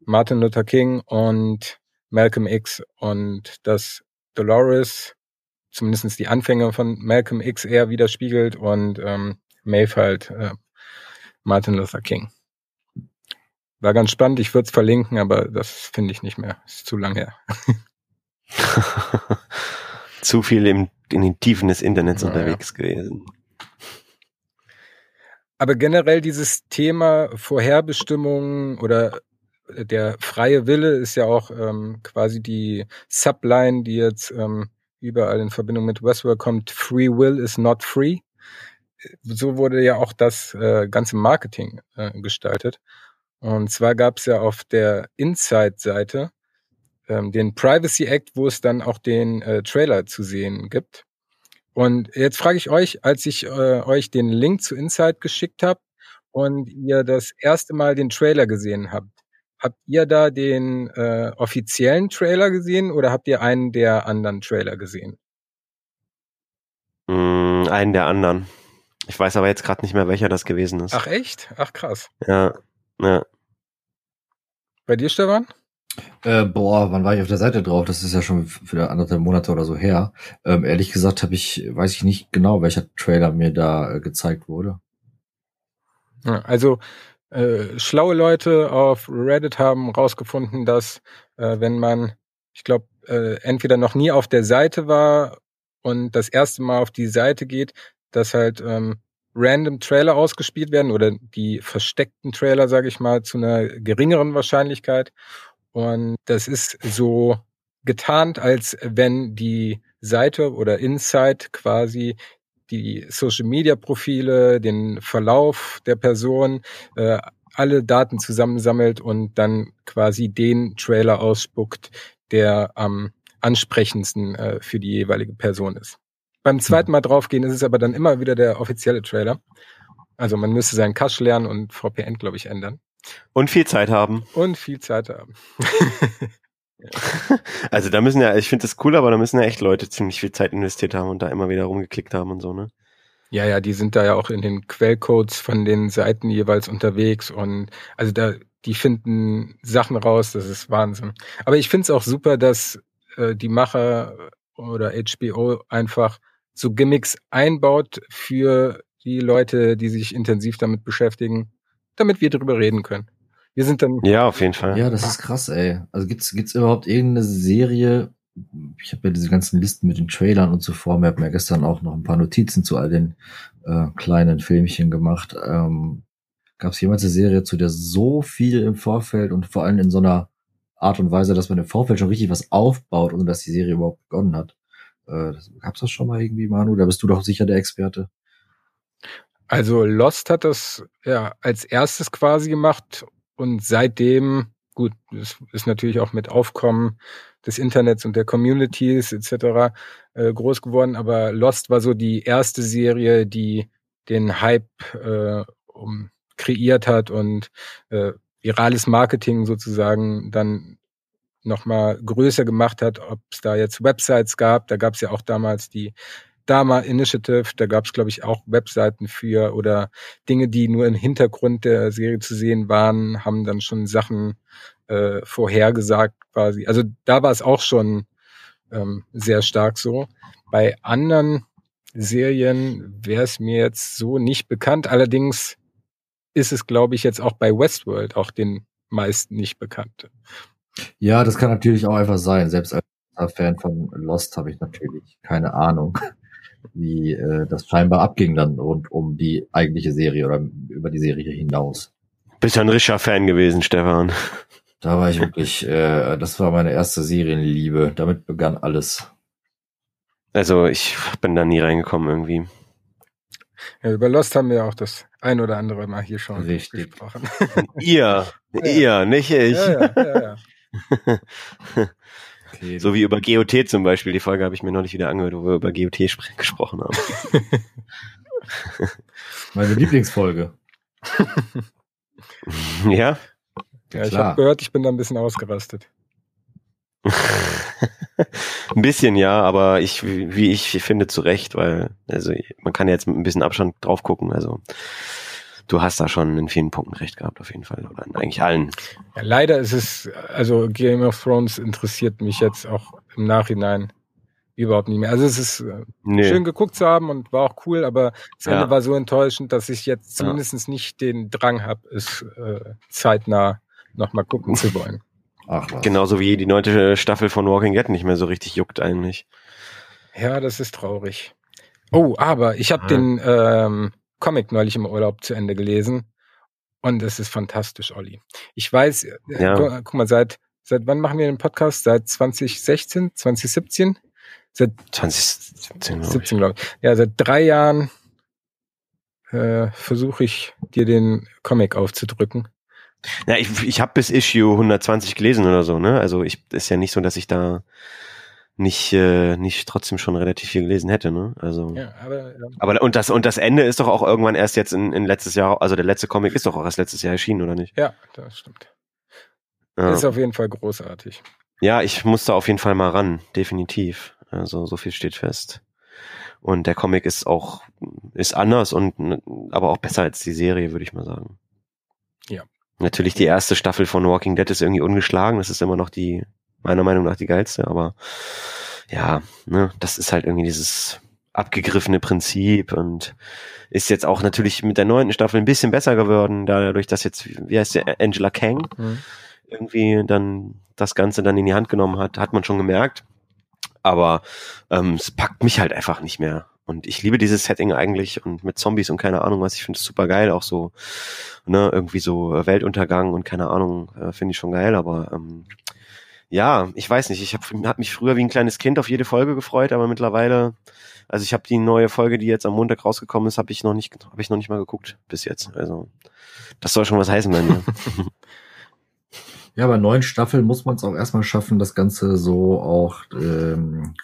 Martin Luther King und Malcolm X und dass Dolores zumindest die Anfänge von Malcolm X eher widerspiegelt und ähm, Maeve halt äh, Martin Luther King. War ganz spannend, ich würde es verlinken, aber das finde ich nicht mehr. Ist zu lang her. zu viel im, in den Tiefen des Internets ja, unterwegs ja. gewesen. Aber generell dieses Thema Vorherbestimmung oder der freie Wille ist ja auch ähm, quasi die Subline, die jetzt ähm, überall in Verbindung mit Westworld kommt. Free Will is not free. So wurde ja auch das äh, ganze Marketing äh, gestaltet. Und zwar gab es ja auf der Inside-Seite ähm, den Privacy Act, wo es dann auch den äh, Trailer zu sehen gibt. Und jetzt frage ich euch, als ich äh, euch den Link zu Inside geschickt habe und ihr das erste Mal den Trailer gesehen habt, habt ihr da den äh, offiziellen Trailer gesehen oder habt ihr einen der anderen Trailer gesehen? Mm, einen der anderen. Ich weiß aber jetzt gerade nicht mehr, welcher das gewesen ist. Ach echt? Ach krass. Ja, ja. Bei dir, Stefan? Äh, boah, wann war ich auf der Seite drauf? Das ist ja schon wieder anderthalb Monate oder so her. Ähm, ehrlich gesagt habe ich, weiß ich nicht genau, welcher Trailer mir da äh, gezeigt wurde. Also äh, schlaue Leute auf Reddit haben rausgefunden, dass äh, wenn man, ich glaube, äh, entweder noch nie auf der Seite war und das erste Mal auf die Seite geht, dass halt ähm, random Trailer ausgespielt werden oder die versteckten Trailer, sage ich mal, zu einer geringeren Wahrscheinlichkeit. Und das ist so getarnt, als wenn die Seite oder Inside quasi die Social Media Profile, den Verlauf der Person, äh, alle Daten zusammensammelt und dann quasi den Trailer ausspuckt, der am ansprechendsten äh, für die jeweilige Person ist. Beim zweiten Mal draufgehen ist es aber dann immer wieder der offizielle Trailer. Also man müsste seinen Cache lernen und VPN, glaube ich, ändern. Und viel Zeit haben. Und viel Zeit haben. also da müssen ja, ich finde das cool, aber da müssen ja echt Leute ziemlich viel Zeit investiert haben und da immer wieder rumgeklickt haben und so, ne? Ja, ja, die sind da ja auch in den Quellcodes von den Seiten jeweils unterwegs und also da, die finden Sachen raus, das ist Wahnsinn. Aber ich finde es auch super, dass äh, die Macher oder HBO einfach so Gimmicks einbaut für die Leute, die sich intensiv damit beschäftigen, damit wir darüber reden können. Wir sind dann. Ja, auf jeden Fall. Ja, das ist krass, ey. Also gibt's gibt's überhaupt irgendeine Serie? Ich habe ja diese ganzen Listen mit den Trailern und so vor mir. Habe mir gestern auch noch ein paar Notizen zu all den äh, kleinen Filmchen gemacht. Ähm, Gab es jemals eine Serie, zu der so viel im Vorfeld und vor allem in so einer Art und Weise, dass man im Vorfeld schon richtig was aufbaut und dass die Serie überhaupt begonnen hat? Äh, gab's das schon mal irgendwie, Manu? Da bist du doch sicher der Experte. Also Lost hat das ja als erstes quasi gemacht und seitdem, gut, das ist natürlich auch mit Aufkommen des Internets und der Communities etc. Äh, groß geworden, aber Lost war so die erste Serie, die den Hype äh, um, kreiert hat und äh, virales Marketing sozusagen dann nochmal größer gemacht hat, ob es da jetzt Websites gab. Da gab es ja auch damals die Dama Initiative, da gab es, glaube ich, auch Webseiten für oder Dinge, die nur im Hintergrund der Serie zu sehen waren, haben dann schon Sachen äh, vorhergesagt quasi. Also da war es auch schon ähm, sehr stark so. Bei anderen Serien wäre es mir jetzt so nicht bekannt. Allerdings ist es, glaube ich, jetzt auch bei Westworld auch den meisten nicht bekannt. Ja, das kann natürlich auch einfach sein. Selbst als Fan von Lost habe ich natürlich keine Ahnung wie äh, das scheinbar abging dann rund um die eigentliche Serie oder über die Serie hinaus. Bist ja ein richtiger Fan gewesen, Stefan. Da war ich wirklich, äh, das war meine erste Serienliebe. Damit begann alles. Also ich bin da nie reingekommen irgendwie. Ja, über Lost haben wir auch das ein oder andere Mal hier schon Richtig. gesprochen. ihr, ja. ihr, nicht ich. Ja, ja, ja, ja. Okay. So wie über GOT zum Beispiel. Die Folge habe ich mir noch nicht wieder angehört, wo wir über GOT gesprochen haben. Meine Lieblingsfolge. ja? Ja, ich habe gehört, ich bin da ein bisschen ausgerastet. ein bisschen ja, aber ich, wie ich finde, zu Recht, weil, also man kann ja jetzt mit ein bisschen Abstand drauf gucken, also du hast da schon in vielen Punkten recht gehabt, auf jeden Fall. Oder in eigentlich allen. Ja, leider ist es, also Game of Thrones interessiert mich jetzt auch im Nachhinein überhaupt nicht mehr. Also es ist äh, nee. schön geguckt zu haben und war auch cool, aber das Ende ja. war so enttäuschend, dass ich jetzt zumindest ja. nicht den Drang habe, es äh, zeitnah nochmal gucken zu wollen. Ach, Genauso wie die neunte Staffel von Walking Dead nicht mehr so richtig juckt eigentlich. Ja, das ist traurig. Oh, aber ich habe ja. den ähm, Comic neulich im Urlaub zu Ende gelesen. Und es ist fantastisch, Olli. Ich weiß, äh, ja. guck, guck, mal, seit, seit wann machen wir den Podcast? Seit 2016, 2017? Seit 2017, 17, glaube ich. Ja, seit drei Jahren äh, versuche ich dir den Comic aufzudrücken. Ja, ich, ich habe bis Issue 120 gelesen oder so, ne? Also ich ist ja nicht so, dass ich da nicht äh, nicht trotzdem schon relativ viel gelesen hätte, ne? Also Ja, aber, ja. aber und das und das Ende ist doch auch irgendwann erst jetzt in, in letztes Jahr, also der letzte Comic ist doch auch erst letztes Jahr erschienen, oder nicht? ja, das stimmt. Ja. Ist auf jeden Fall großartig. Ja, ich muss da auf jeden Fall mal ran, definitiv. Also so viel steht fest. Und der Comic ist auch ist anders und aber auch besser als die Serie, würde ich mal sagen. Ja. Natürlich die erste Staffel von Walking Dead ist irgendwie ungeschlagen. Das ist immer noch die meiner Meinung nach die geilste. Aber ja, ne, das ist halt irgendwie dieses abgegriffene Prinzip und ist jetzt auch natürlich mit der neunten Staffel ein bisschen besser geworden, dadurch, dass jetzt wie heißt der Angela Kang Mhm. irgendwie dann das Ganze dann in die Hand genommen hat, hat man schon gemerkt. Aber ähm, es packt mich halt einfach nicht mehr. Und ich liebe dieses Setting eigentlich und mit Zombies und keine Ahnung was, ich finde es super geil, auch so, ne, irgendwie so äh, Weltuntergang und keine Ahnung, äh, finde ich schon geil, aber ähm, ja, ich weiß nicht, ich habe hab mich früher wie ein kleines Kind auf jede Folge gefreut, aber mittlerweile, also ich habe die neue Folge, die jetzt am Montag rausgekommen ist, habe ich noch nicht, habe ich noch nicht mal geguckt bis jetzt. Also das soll schon was heißen bei mir. Ja, bei neun Staffeln muss man es auch erstmal schaffen, das Ganze so auch, ähm,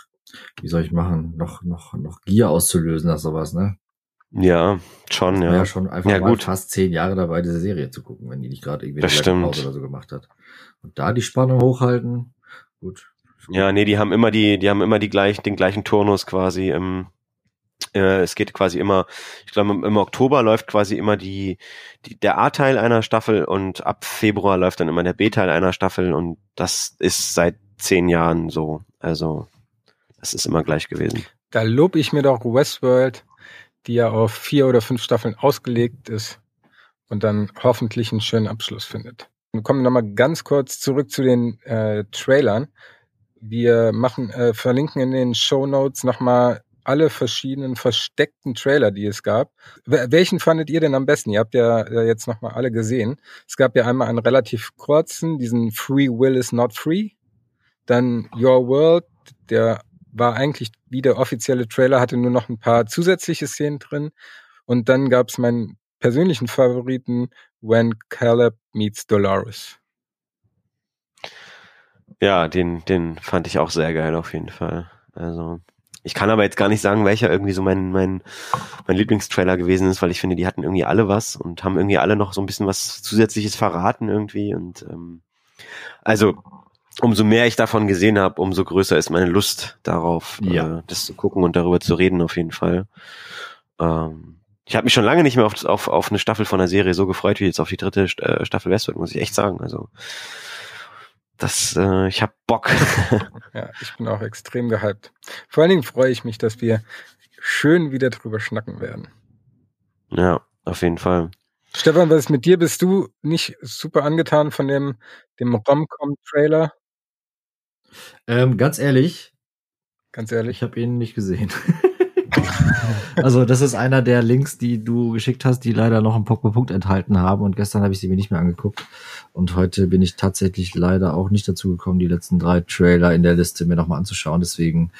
wie soll ich machen, noch, noch, noch Gier auszulösen, nach sowas, ne? Ja, schon, ja. ja schon einfach Ja, mal gut. fast zehn Jahre dabei, diese Serie zu gucken, wenn die nicht gerade irgendwie Das eine. Pause oder so gemacht hat. Und da die Spannung hochhalten, gut. Ja, nee, die haben immer die, die haben immer die gleichen, den gleichen Turnus quasi. Im, äh, es geht quasi immer, ich glaube im, im Oktober läuft quasi immer die, die der A-Teil einer Staffel und ab Februar läuft dann immer der B-Teil einer Staffel und das ist seit zehn Jahren so. Also das ist immer gleich gewesen. Da lob ich mir doch Westworld, die ja auf vier oder fünf Staffeln ausgelegt ist und dann hoffentlich einen schönen Abschluss findet. Wir kommen nochmal ganz kurz zurück zu den äh, Trailern. Wir machen, äh, verlinken in den Show Notes nochmal alle verschiedenen versteckten Trailer, die es gab. Wel- Welchen fandet ihr denn am besten? Ihr habt ja äh, jetzt nochmal alle gesehen. Es gab ja einmal einen relativ kurzen, diesen Free Will is not free. Dann Your World, der war eigentlich wie der offizielle Trailer, hatte nur noch ein paar zusätzliche Szenen drin. Und dann gab es meinen persönlichen Favoriten, When Caleb Meets Dolores. Ja, den, den fand ich auch sehr geil auf jeden Fall. Also ich kann aber jetzt gar nicht sagen, welcher irgendwie so mein, mein, mein Lieblingstrailer gewesen ist, weil ich finde, die hatten irgendwie alle was und haben irgendwie alle noch so ein bisschen was Zusätzliches verraten irgendwie. Und ähm, also umso mehr ich davon gesehen habe, umso größer ist meine Lust darauf, Ja. äh, das zu gucken und darüber zu reden auf jeden Fall. Ähm, ich habe mich schon lange nicht mehr auf, auf, auf eine Staffel von der Serie so gefreut wie jetzt auf die dritte äh, Staffel Westworld, muss ich echt sagen. Also das, äh, ich hab Bock. Ja, ich bin auch extrem gehypt. Vor allen Dingen freue ich mich, dass wir schön wieder drüber schnacken werden. ja, auf jeden Fall. Stefan, was ist mit dir? Bist du nicht super angetan von dem, dem Rom-Com-Trailer? Ähm, ganz ehrlich, Ganz ehrlich. ich habe ihn nicht gesehen. also das ist einer der Links, die du geschickt hast, die leider noch einen Punkt enthalten haben. Und gestern habe ich sie mir nicht mehr angeguckt. Und heute bin ich tatsächlich leider auch nicht dazu gekommen, die letzten drei Trailer in der Liste mir nochmal anzuschauen. Deswegen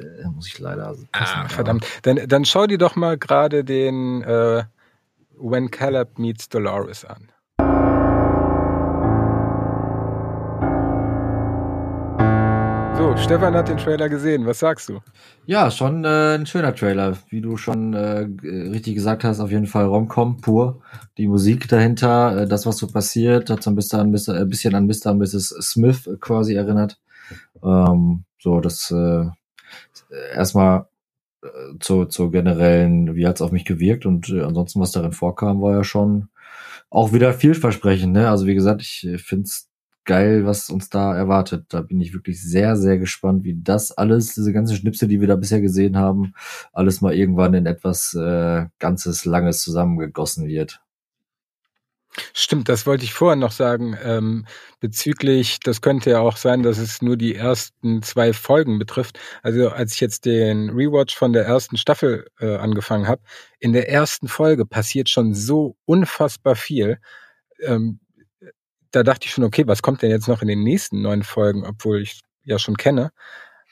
äh, muss ich leider. passen. Ah, verdammt. Dann, dann schau dir doch mal gerade den äh, When Caleb Meets Dolores an. Stefan hat den Trailer gesehen. Was sagst du? Ja, schon äh, ein schöner Trailer, wie du schon äh, richtig gesagt hast. Auf jeden Fall Romcom pur. Die Musik dahinter, äh, das was so passiert, hat so ein bisschen an, Mr., äh, bisschen an Mr. und Mrs. Smith äh, quasi erinnert. Ähm, so, das äh, erstmal äh, zur, zur generellen, wie hat's auf mich gewirkt und äh, ansonsten, was darin vorkam, war ja schon auch wieder vielversprechend. Ne? Also wie gesagt, ich äh, find's geil, was uns da erwartet. Da bin ich wirklich sehr, sehr gespannt, wie das alles, diese ganzen Schnipsel, die wir da bisher gesehen haben, alles mal irgendwann in etwas äh, ganzes, langes zusammengegossen wird. Stimmt, das wollte ich vorher noch sagen. Ähm, bezüglich, das könnte ja auch sein, dass es nur die ersten zwei Folgen betrifft. Also als ich jetzt den Rewatch von der ersten Staffel äh, angefangen habe, in der ersten Folge passiert schon so unfassbar viel. Ähm, da dachte ich schon, okay, was kommt denn jetzt noch in den nächsten neun Folgen, obwohl ich ja schon kenne.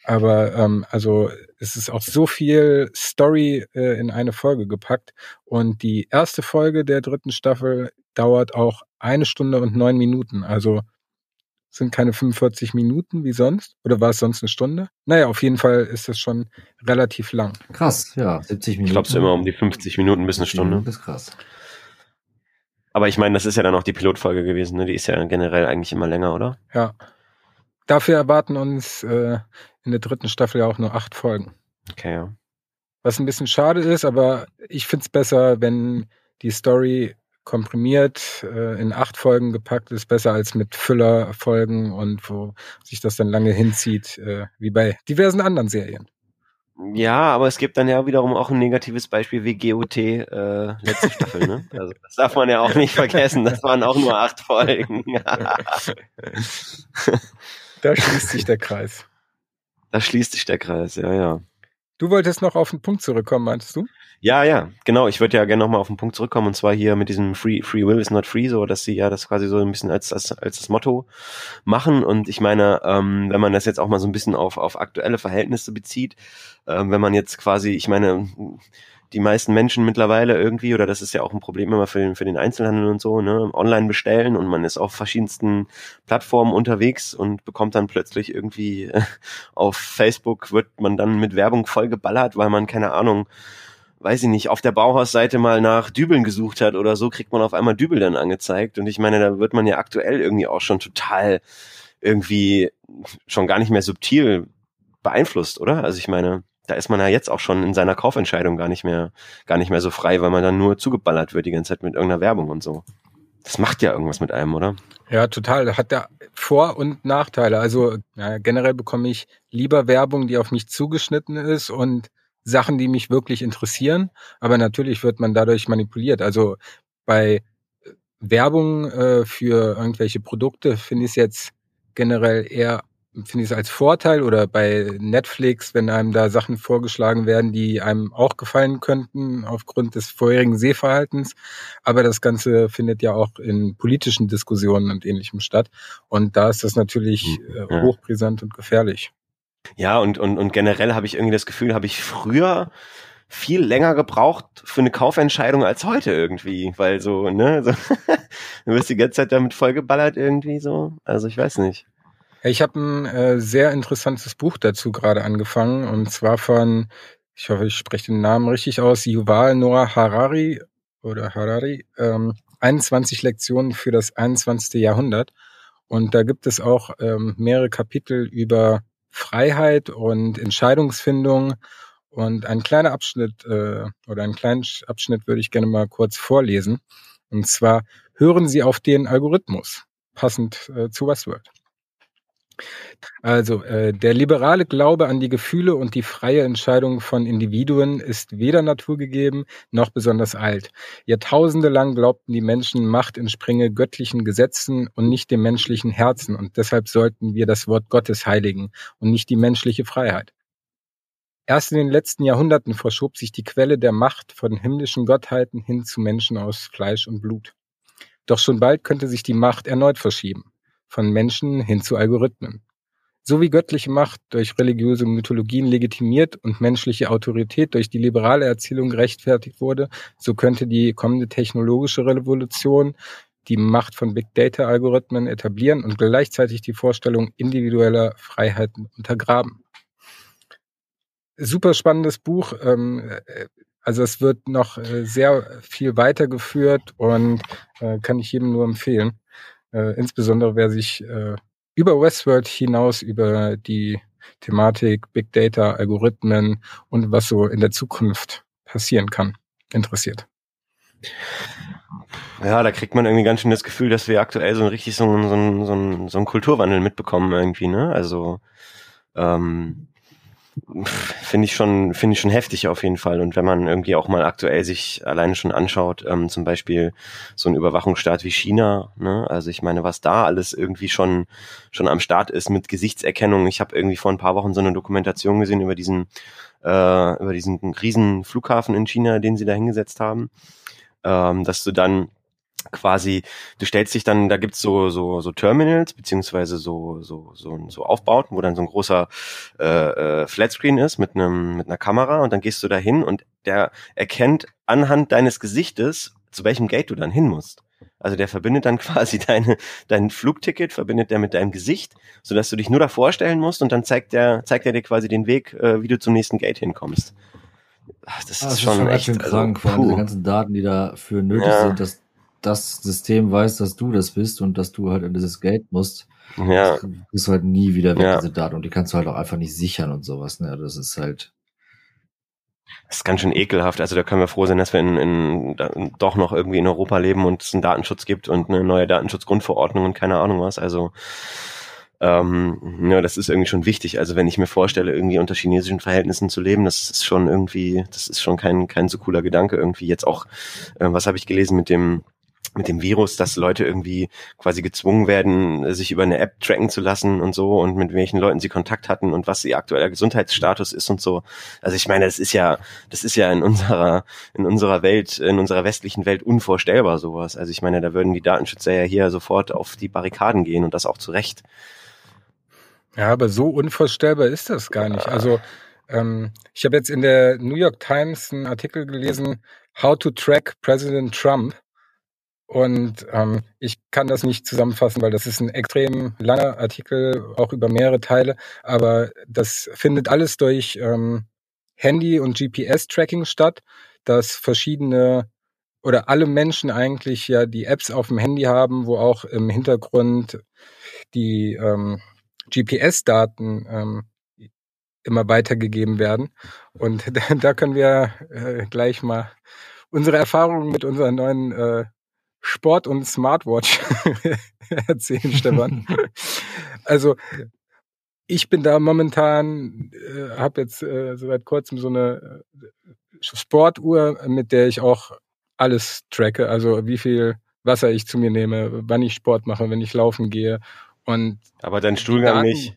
Aber ähm, also es ist auch so viel Story äh, in eine Folge gepackt. Und die erste Folge der dritten Staffel dauert auch eine Stunde und neun Minuten. Also sind keine 45 Minuten wie sonst. Oder war es sonst eine Stunde? Naja, auf jeden Fall ist das schon relativ lang. Krass, ja, 70 Minuten. Ich glaube, es ist immer um die 50 Minuten bis eine Stunde. Das ist krass. Aber ich meine, das ist ja dann auch die Pilotfolge gewesen, ne? Die ist ja generell eigentlich immer länger, oder? Ja. Dafür erwarten uns äh, in der dritten Staffel ja auch nur acht Folgen. Okay, ja. Was ein bisschen schade ist, aber ich find's besser, wenn die Story komprimiert äh, in acht Folgen gepackt ist, besser als mit Füllerfolgen und wo sich das dann lange hinzieht, äh, wie bei diversen anderen Serien. Ja, aber es gibt dann ja wiederum auch ein negatives Beispiel wie GOT äh, letzte Staffel, ne? Also das darf man ja auch nicht vergessen. Das waren auch nur acht Folgen. da schließt sich der Kreis. Da schließt sich der Kreis, ja, ja. Du wolltest noch auf den Punkt zurückkommen, meintest du? Ja, ja, genau. Ich würde ja gerne nochmal auf den Punkt zurückkommen und zwar hier mit diesem Free, Free Will is not free, so dass sie ja das quasi so ein bisschen als, als, als das Motto machen. Und ich meine, ähm, wenn man das jetzt auch mal so ein bisschen auf, auf aktuelle Verhältnisse bezieht, ähm, wenn man jetzt quasi, ich meine, die meisten Menschen mittlerweile irgendwie, oder das ist ja auch ein Problem immer für den, für den Einzelhandel und so, ne, online bestellen und man ist auf verschiedensten Plattformen unterwegs und bekommt dann plötzlich irgendwie auf Facebook wird man dann mit Werbung vollgeballert, weil man, keine Ahnung, weiß ich nicht, auf der Bauhausseite mal nach Dübeln gesucht hat oder so, kriegt man auf einmal Dübel dann angezeigt. Und ich meine, da wird man ja aktuell irgendwie auch schon total irgendwie schon gar nicht mehr subtil beeinflusst, oder? Also ich meine, da ist man ja jetzt auch schon in seiner Kaufentscheidung gar nicht mehr, gar nicht mehr so frei, weil man dann nur zugeballert wird die ganze Zeit mit irgendeiner Werbung und so. Das macht ja irgendwas mit einem, oder? Ja, total. Hat ja Vor- und Nachteile. Also ja, generell bekomme ich lieber Werbung, die auf mich zugeschnitten ist und Sachen, die mich wirklich interessieren. Aber natürlich wird man dadurch manipuliert. Also bei Werbung äh, für irgendwelche Produkte finde ich es jetzt generell eher finde ich es als Vorteil oder bei Netflix, wenn einem da Sachen vorgeschlagen werden, die einem auch gefallen könnten aufgrund des vorherigen Sehverhaltens. Aber das Ganze findet ja auch in politischen Diskussionen und ähnlichem statt. Und da ist das natürlich hm, äh, hochbrisant und gefährlich. Ja, und, und, und generell habe ich irgendwie das Gefühl, habe ich früher viel länger gebraucht für eine Kaufentscheidung als heute irgendwie, weil so, ne, so, du wirst die ganze Zeit damit vollgeballert irgendwie so. Also ich weiß nicht. Ich habe ein äh, sehr interessantes Buch dazu gerade angefangen und zwar von, ich hoffe, ich spreche den Namen richtig aus, Yuval Noah Harari oder Harari, ähm, 21 Lektionen für das 21. Jahrhundert. Und da gibt es auch ähm, mehrere Kapitel über Freiheit und Entscheidungsfindung. Und ein kleiner Abschnitt äh, oder einen kleinen Abschnitt würde ich gerne mal kurz vorlesen. Und zwar hören Sie auf den Algorithmus, passend äh, zu Westworld. Also, äh, der liberale Glaube an die Gefühle und die freie Entscheidung von Individuen ist weder naturgegeben noch besonders alt. Jahrtausende lang glaubten die Menschen, Macht entspringe göttlichen Gesetzen und nicht dem menschlichen Herzen, und deshalb sollten wir das Wort Gottes heiligen und nicht die menschliche Freiheit. Erst in den letzten Jahrhunderten verschob sich die Quelle der Macht von himmlischen Gottheiten hin zu Menschen aus Fleisch und Blut. Doch schon bald könnte sich die Macht erneut verschieben von Menschen hin zu Algorithmen. So wie göttliche Macht durch religiöse Mythologien legitimiert und menschliche Autorität durch die liberale Erzählung gerechtfertigt wurde, so könnte die kommende technologische Revolution die Macht von Big Data Algorithmen etablieren und gleichzeitig die Vorstellung individueller Freiheiten untergraben. Super spannendes Buch. Ähm, äh, also es wird noch äh, sehr viel weitergeführt und äh, kann ich jedem nur empfehlen. Äh, insbesondere wer sich äh, über Westworld hinaus über die Thematik Big Data, Algorithmen und was so in der Zukunft passieren kann, interessiert. Ja, da kriegt man irgendwie ganz schön das Gefühl, dass wir aktuell so ein richtig so so so so ein Kulturwandel mitbekommen irgendwie, ne? Also ähm, finde ich schon, finde ich schon heftig auf jeden Fall. Und wenn man irgendwie auch mal aktuell sich alleine schon anschaut, ähm, zum Beispiel so ein Überwachungsstaat wie China, ne? also ich meine, was da alles irgendwie schon, schon am Start ist mit Gesichtserkennung. Ich habe irgendwie vor ein paar Wochen so eine Dokumentation gesehen über diesen, äh, über diesen riesen Flughafen in China, den sie da hingesetzt haben, ähm, dass du dann quasi, du stellst dich dann, da gibt's so, so, so Terminals, beziehungsweise so, so, so, so Aufbauten, wo dann so ein großer äh, äh, Flatscreen ist mit einem, mit einer Kamera und dann gehst du da hin und der erkennt anhand deines Gesichtes, zu welchem Gate du dann hin musst. Also der verbindet dann quasi deine, dein Flugticket, verbindet der mit deinem Gesicht, sodass du dich nur da vorstellen musst und dann zeigt der, zeigt er dir quasi den Weg, äh, wie du zum nächsten Gate hinkommst. Ach, das, ah, das, ist, schon, schon echt also, krank, vor allem diese ganzen Daten, die dafür nötig ja. sind, dass das System weiß, dass du das bist und dass du halt in dieses Gate musst. Ja. Du bist halt nie wieder weg, ja. diese Daten. Und die kannst du halt auch einfach nicht sichern und sowas. Ne? Das ist halt. Das ist ganz schön ekelhaft. Also da können wir froh sein, dass wir in, in, in, doch noch irgendwie in Europa leben und es einen Datenschutz gibt und eine neue Datenschutzgrundverordnung und keine Ahnung was. Also ähm, ja, das ist irgendwie schon wichtig. Also wenn ich mir vorstelle, irgendwie unter chinesischen Verhältnissen zu leben, das ist schon irgendwie, das ist schon kein, kein so cooler Gedanke irgendwie. Jetzt auch, äh, was habe ich gelesen mit dem mit dem Virus, dass Leute irgendwie quasi gezwungen werden, sich über eine App tracken zu lassen und so und mit welchen Leuten sie Kontakt hatten und was ihr aktueller Gesundheitsstatus ist und so. Also ich meine, das ist ja, das ist ja in unserer, in unserer Welt, in unserer westlichen Welt unvorstellbar sowas. Also ich meine, da würden die Datenschützer ja hier sofort auf die Barrikaden gehen und das auch zu Recht. Ja, aber so unvorstellbar ist das gar nicht. Also ähm, ich habe jetzt in der New York Times einen Artikel gelesen, How to Track President Trump. Und ähm, ich kann das nicht zusammenfassen, weil das ist ein extrem langer Artikel, auch über mehrere Teile. Aber das findet alles durch ähm, Handy- und GPS-Tracking statt, dass verschiedene oder alle Menschen eigentlich ja die Apps auf dem Handy haben, wo auch im Hintergrund die ähm, GPS-Daten ähm, immer weitergegeben werden. Und da, können wir äh, gleich mal unsere Erfahrungen mit unserer neuen äh, Sport- und Smartwatch erzählen, Stefan. also ich bin da momentan, äh, habe jetzt äh, seit kurzem so eine äh, Sportuhr, mit der ich auch alles tracke. Also wie viel Wasser ich zu mir nehme, wann ich Sport mache, wenn ich laufen gehe. Und Aber dein Stuhlgang Daten, nicht.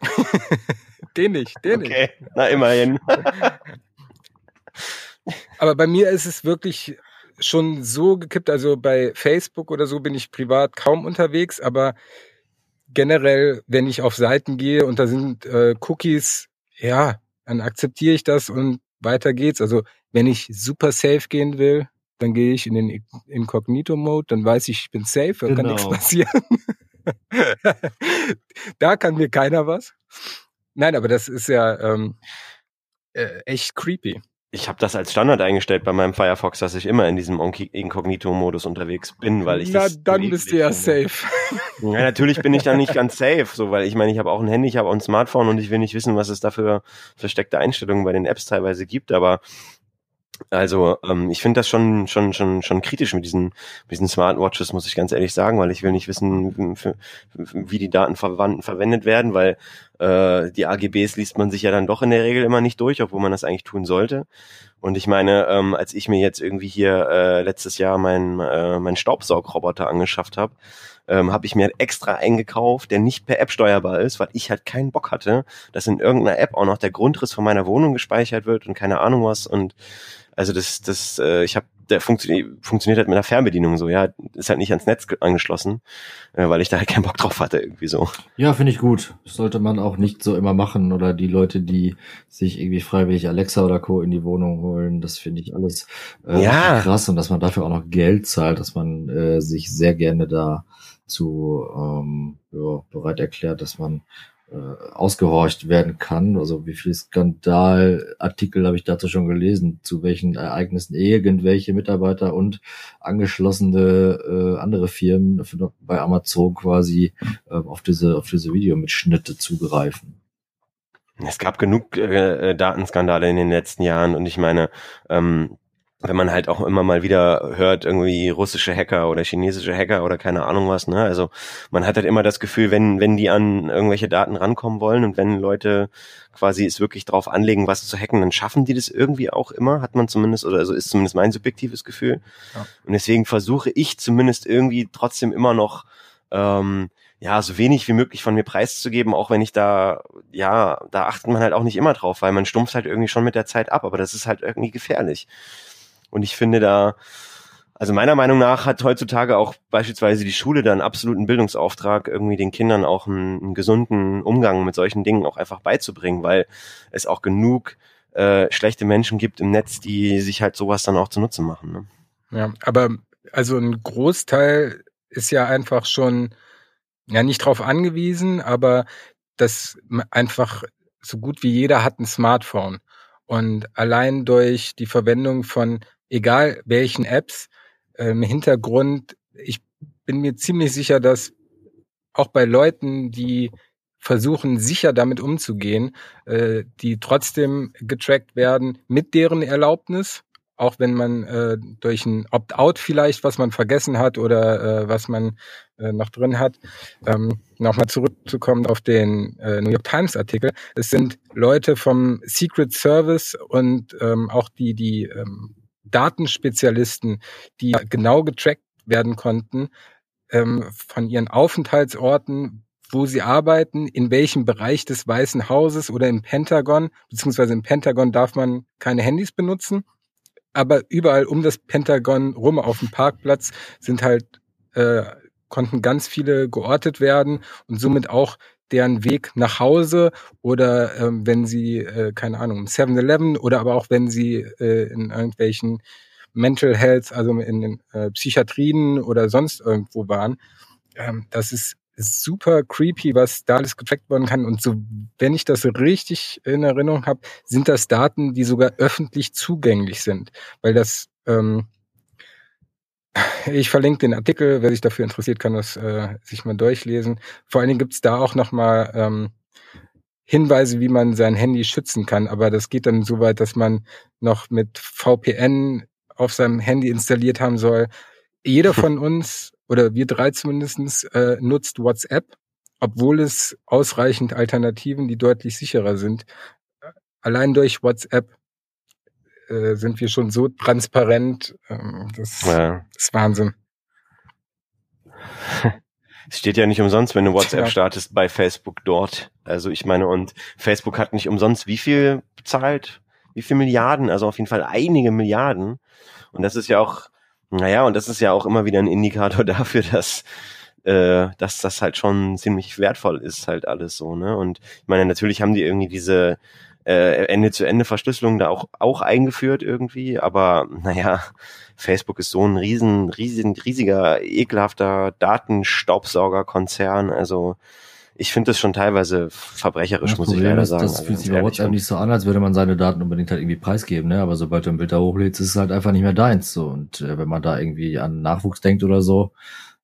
den nicht, den okay. nicht. Na immerhin. Aber bei mir ist es wirklich schon so gekippt. Also bei Facebook oder so bin ich privat kaum unterwegs, aber generell, wenn ich auf Seiten gehe und da sind äh, Cookies, ja, dann akzeptiere ich das und weiter geht's. Also wenn ich super safe gehen will, dann gehe ich in den Incognito-Mode, dann weiß ich, ich bin safe, da genau. kann nichts genau. passieren. da kann mir keiner was. Nein, aber das ist ja ähm, äh, echt creepy ich habe das als Standard eingestellt bei meinem Firefox, dass ich immer in diesem Inkognito-Modus unterwegs bin, weil ich Na, das dann bist du ja safe. Ja, natürlich bin ich dann nicht ganz safe, so weil ich meine, ich habe auch ein Handy, ich habe auch ein Smartphone und ich will nicht wissen, was es da für versteckte Einstellungen bei den Apps teilweise gibt, aber also ähm, ich finde das schon schon schon schon kritisch mit diesen mit diesen Smartwatches muss ich ganz ehrlich sagen, weil ich will nicht wissen, wie die Daten verwendet werden, weil äh, die AGBs liest man sich ja dann doch in der Regel immer nicht durch, obwohl man das eigentlich tun sollte. Und ich meine, ähm, als ich mir jetzt irgendwie hier äh, letztes Jahr meinen äh, mein Staubsaugroboter angeschafft habe, ähm, habe ich mir extra eingekauft, der nicht per App steuerbar ist, weil ich halt keinen Bock hatte, dass in irgendeiner App auch noch der Grundriss von meiner Wohnung gespeichert wird und keine Ahnung was und also das, das, äh, ich habe, der funktioniert, funktioniert halt mit einer Fernbedienung so, ja, ist halt nicht ans Netz angeschlossen, äh, weil ich da halt keinen Bock drauf hatte, irgendwie so. Ja, finde ich gut. Das sollte man auch nicht so immer machen oder die Leute, die sich irgendwie freiwillig Alexa oder Co. in die Wohnung holen, das finde ich alles äh, ja. krass und dass man dafür auch noch Geld zahlt, dass man äh, sich sehr gerne da zu ähm, ja, bereit erklärt, dass man äh, ausgehorcht werden kann. Also wie viele Skandalartikel habe ich dazu schon gelesen, zu welchen Ereignissen irgendwelche Mitarbeiter und angeschlossene äh, andere Firmen bei Amazon quasi äh, auf diese auf diese Videomitschnitte zugreifen. Es gab genug äh, Datenskandale in den letzten Jahren und ich meine, ähm, wenn man halt auch immer mal wieder hört, irgendwie russische Hacker oder chinesische Hacker oder keine Ahnung was, ne? Also man hat halt immer das Gefühl, wenn, wenn die an irgendwelche Daten rankommen wollen und wenn Leute quasi es wirklich drauf anlegen, was zu hacken, dann schaffen die das irgendwie auch immer, hat man zumindest, oder also ist zumindest mein subjektives Gefühl. Ja. Und deswegen versuche ich zumindest irgendwie trotzdem immer noch ähm, ja, so wenig wie möglich von mir preiszugeben, auch wenn ich da, ja, da achtet man halt auch nicht immer drauf, weil man stumpft halt irgendwie schon mit der Zeit ab, aber das ist halt irgendwie gefährlich. Und ich finde da, also meiner Meinung nach hat heutzutage auch beispielsweise die Schule da einen absoluten Bildungsauftrag, irgendwie den Kindern auch einen, einen gesunden Umgang mit solchen Dingen auch einfach beizubringen, weil es auch genug äh, schlechte Menschen gibt im Netz, die sich halt sowas dann auch zunutze machen. Ne? Ja, aber also ein Großteil ist ja einfach schon ja nicht drauf angewiesen, aber das einfach so gut wie jeder hat ein Smartphone. Und allein durch die Verwendung von egal welchen Apps äh, im Hintergrund, ich bin mir ziemlich sicher, dass auch bei Leuten, die versuchen, sicher damit umzugehen, äh, die trotzdem getrackt werden mit deren Erlaubnis, auch wenn man äh, durch ein Opt-out vielleicht, was man vergessen hat oder äh, was man noch drin hat. Ähm, Nochmal zurückzukommen auf den New York Times Artikel. Es sind Leute vom Secret Service und ähm, auch die, die ähm, Datenspezialisten, die genau getrackt werden konnten ähm, von ihren Aufenthaltsorten, wo sie arbeiten, in welchem Bereich des Weißen Hauses oder im Pentagon, beziehungsweise im Pentagon darf man keine Handys benutzen, aber überall um das Pentagon rum auf dem Parkplatz sind halt, äh, konnten ganz viele geortet werden und somit auch deren Weg nach Hause oder ähm, wenn sie, äh, keine Ahnung, 7-Eleven oder aber auch wenn sie äh, in irgendwelchen Mental Health, also in den äh, Psychiatrien oder sonst irgendwo waren. Ähm, das ist super creepy, was da alles getrackt werden kann. Und so, wenn ich das richtig in Erinnerung habe, sind das Daten, die sogar öffentlich zugänglich sind. Weil das, ähm, ich verlinke den Artikel, wer sich dafür interessiert, kann das äh, sich mal durchlesen. Vor allen Dingen gibt's da auch nochmal ähm, Hinweise, wie man sein Handy schützen kann. Aber das geht dann so weit, dass man noch mit VPN auf seinem Handy installiert haben soll. Jeder von uns oder wir drei zumindestens äh, nutzt WhatsApp, obwohl es ausreichend Alternativen, die deutlich sicherer sind. Allein durch WhatsApp äh, sind wir schon so transparent. Ähm, das ja. ist Wahnsinn. Es steht ja nicht umsonst, wenn du WhatsApp ja. startest, bei Facebook dort. Also ich meine, und Facebook hat nicht umsonst wie viel bezahlt? Wie viel Milliarden? Also auf jeden Fall einige Milliarden. Und das ist ja auch naja, und das ist ja auch immer wieder ein Indikator dafür, dass äh, dass das halt schon ziemlich wertvoll ist, halt alles so, ne? Und ich meine, natürlich haben die irgendwie diese äh, Ende-zu-Ende-Verschlüsselung da auch, auch eingeführt irgendwie, aber naja, Facebook ist so ein riesen, riesen, riesiger, ekelhafter Datenstaubsaugerkonzern, also ich finde das schon teilweise verbrecherisch, das muss Problem ich leider ist, sagen. Das also fühlt sich bei WhatsApp nicht so an, als würde man seine Daten unbedingt halt irgendwie preisgeben, ne? Aber sobald du ein Bild da hochlädst, ist es halt einfach nicht mehr deins. So. Und äh, wenn man da irgendwie an Nachwuchs denkt oder so,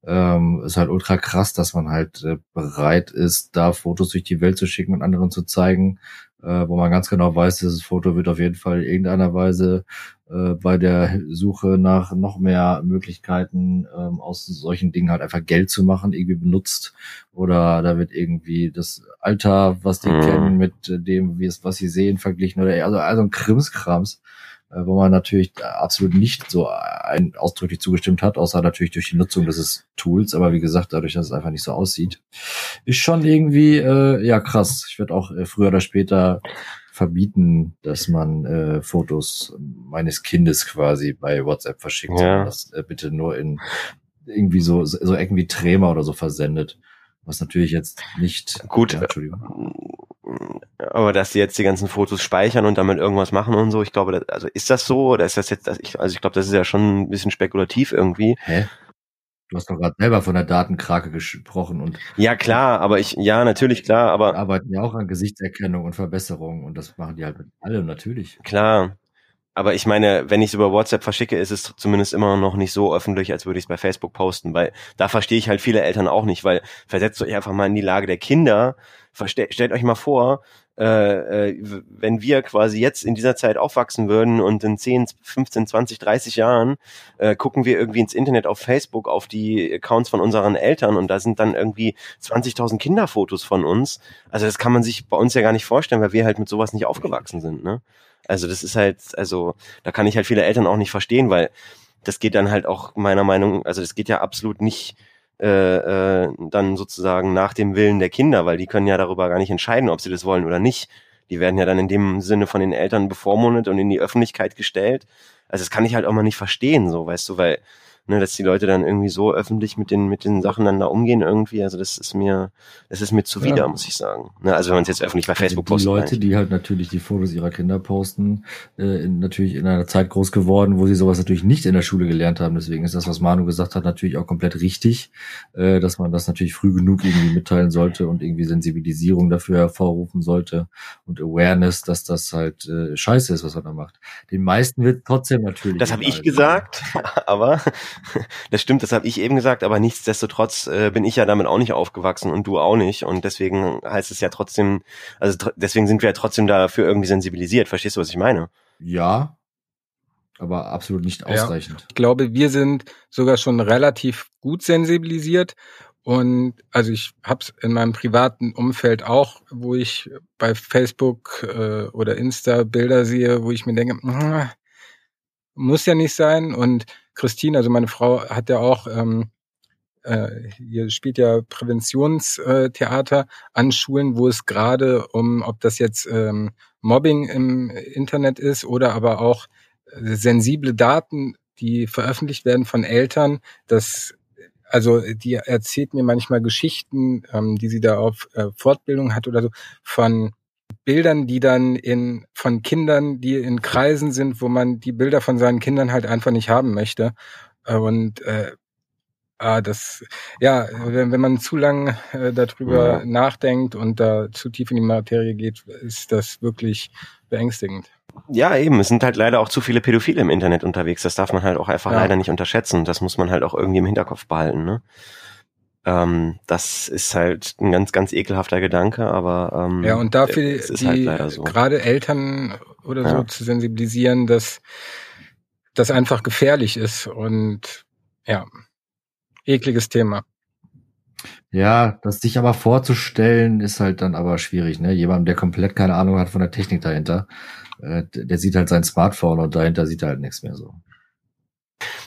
ähm, ist halt ultra krass, dass man halt äh, bereit ist, da Fotos durch die Welt zu schicken und anderen zu zeigen, äh, wo man ganz genau weiß, dieses Foto wird auf jeden Fall in irgendeiner Weise äh, bei der Suche nach noch mehr Möglichkeiten ähm, aus solchen Dingen halt einfach Geld zu machen, irgendwie benutzt. Oder da wird irgendwie das Alter, was die mhm. kennen, mit dem, wie es, was sie sehen, verglichen oder also, also ein Krimskrams. Äh, wo man natürlich absolut nicht so ein, ausdrücklich zugestimmt hat, außer natürlich durch die Nutzung des Tools. Aber wie gesagt, dadurch, dass es einfach nicht so aussieht, ist schon irgendwie äh, ja krass. Ich werde auch äh, früher oder später verbieten, dass man äh, Fotos meines Kindes quasi bei WhatsApp verschickt, ja. das äh, bitte nur in irgendwie so so Ecken wie Trämer oder so versendet. Was natürlich jetzt nicht. Gut, ja, Entschuldigung. Aber dass sie jetzt die ganzen Fotos speichern und damit irgendwas machen und so, ich glaube, das, also ist das so oder ist das jetzt, also ich, also ich glaube, das ist ja schon ein bisschen spekulativ irgendwie. Hä? Du hast doch gerade selber von der Datenkrake gesprochen und ja klar, aber ich ja natürlich klar, aber arbeiten ja auch an Gesichtserkennung und Verbesserung und das machen die halt mit allem natürlich. Klar, aber ich meine, wenn ich es über WhatsApp verschicke, ist es zumindest immer noch nicht so öffentlich, als würde ich es bei Facebook posten, weil da verstehe ich halt viele Eltern auch nicht, weil versetzt euch einfach mal in die Lage der Kinder, stellt euch mal vor, äh, äh, wenn wir quasi jetzt in dieser Zeit aufwachsen würden und in 10, 15, 20, 30 Jahren äh, gucken wir irgendwie ins Internet auf Facebook auf die Accounts von unseren Eltern und da sind dann irgendwie 20.000 Kinderfotos von uns. Also das kann man sich bei uns ja gar nicht vorstellen, weil wir halt mit sowas nicht aufgewachsen sind. Ne? Also das ist halt, also da kann ich halt viele Eltern auch nicht verstehen, weil das geht dann halt auch meiner Meinung, also das geht ja absolut nicht äh, äh, dann sozusagen nach dem Willen der Kinder, weil die können ja darüber gar nicht entscheiden, ob sie das wollen oder nicht. Die werden ja dann in dem Sinne von den Eltern bevormundet und in die Öffentlichkeit gestellt. Also das kann ich halt auch mal nicht verstehen, so, weißt du, weil ne, dass die Leute dann irgendwie so öffentlich mit den mit den Sachen dann da umgehen irgendwie. Also das ist mir, das ist mir zuwider, ja. muss ich sagen. Ne, also wenn man es jetzt öffentlich bei Facebook postet. Die Leute, die halt natürlich die Fotos ihrer Kinder posten, äh, in, natürlich in einer Zeit groß geworden, wo sie sowas natürlich nicht in der Schule gelernt haben. Deswegen ist das, was Manu gesagt hat, natürlich auch komplett richtig, äh, dass man das natürlich früh genug irgendwie mitteilen sollte und irgendwie Sensibilisierung dafür hervorrufen sollte und Awareness, dass das halt äh, scheiße ist, was man da macht. Den meisten wird trotzdem natürlich. Das habe ich gesagt, aber das stimmt, das habe ich eben gesagt, aber nichtsdestotrotz äh, bin ich ja damit auch nicht aufgewachsen und du auch nicht. Und deswegen heißt es ja trotzdem, also deswegen sind wir ja trotzdem dafür irgendwie sensibilisiert. Verstehst du, was ich meine? Ja, aber absolut nicht ausreichend. Ja, ich glaube, wir sind sogar schon relativ gut sensibilisiert. Und also ich habe es in meinem privaten Umfeld auch, wo ich bei Facebook äh, oder Insta Bilder sehe, wo ich mir denke, hm, muss ja nicht sein. Und Christine, also meine Frau, hat ja auch, ähm, äh, hier spielt ja Präventionstheater an Schulen, wo es gerade um, ob das jetzt ähm, Mobbing im Internet ist oder aber auch äh, sensible Daten, die veröffentlicht werden von Eltern, dass also die erzählt mir manchmal Geschichten, ähm, die sie da auf äh, Fortbildung hat oder so, von Bildern, die dann in von Kindern, die in Kreisen sind, wo man die Bilder von seinen Kindern halt einfach nicht haben möchte. Und äh, ah, das, ja, wenn, wenn man zu lang äh, darüber ja. nachdenkt und da zu tief in die Materie geht, ist das wirklich beängstigend. Ja, eben. Es sind halt leider auch zu viele Pädophile im Internet unterwegs. Das darf man halt auch einfach ja. leider nicht unterschätzen. Das muss man halt auch irgendwie im Hinterkopf behalten. Ne? Ähm, das ist halt ein ganz, ganz ekelhafter Gedanke, aber ähm, ja und dafür die halt so. gerade Eltern oder ja. so zu sensibilisieren, dass das einfach gefährlich ist und ja ekliges Thema. Ja, das sich aber vorzustellen, ist halt dann aber schwierig, ne? Jemand, der komplett keine Ahnung hat von der Technik dahinter, äh, der sieht halt sein Smartphone und dahinter sieht er halt nichts mehr so.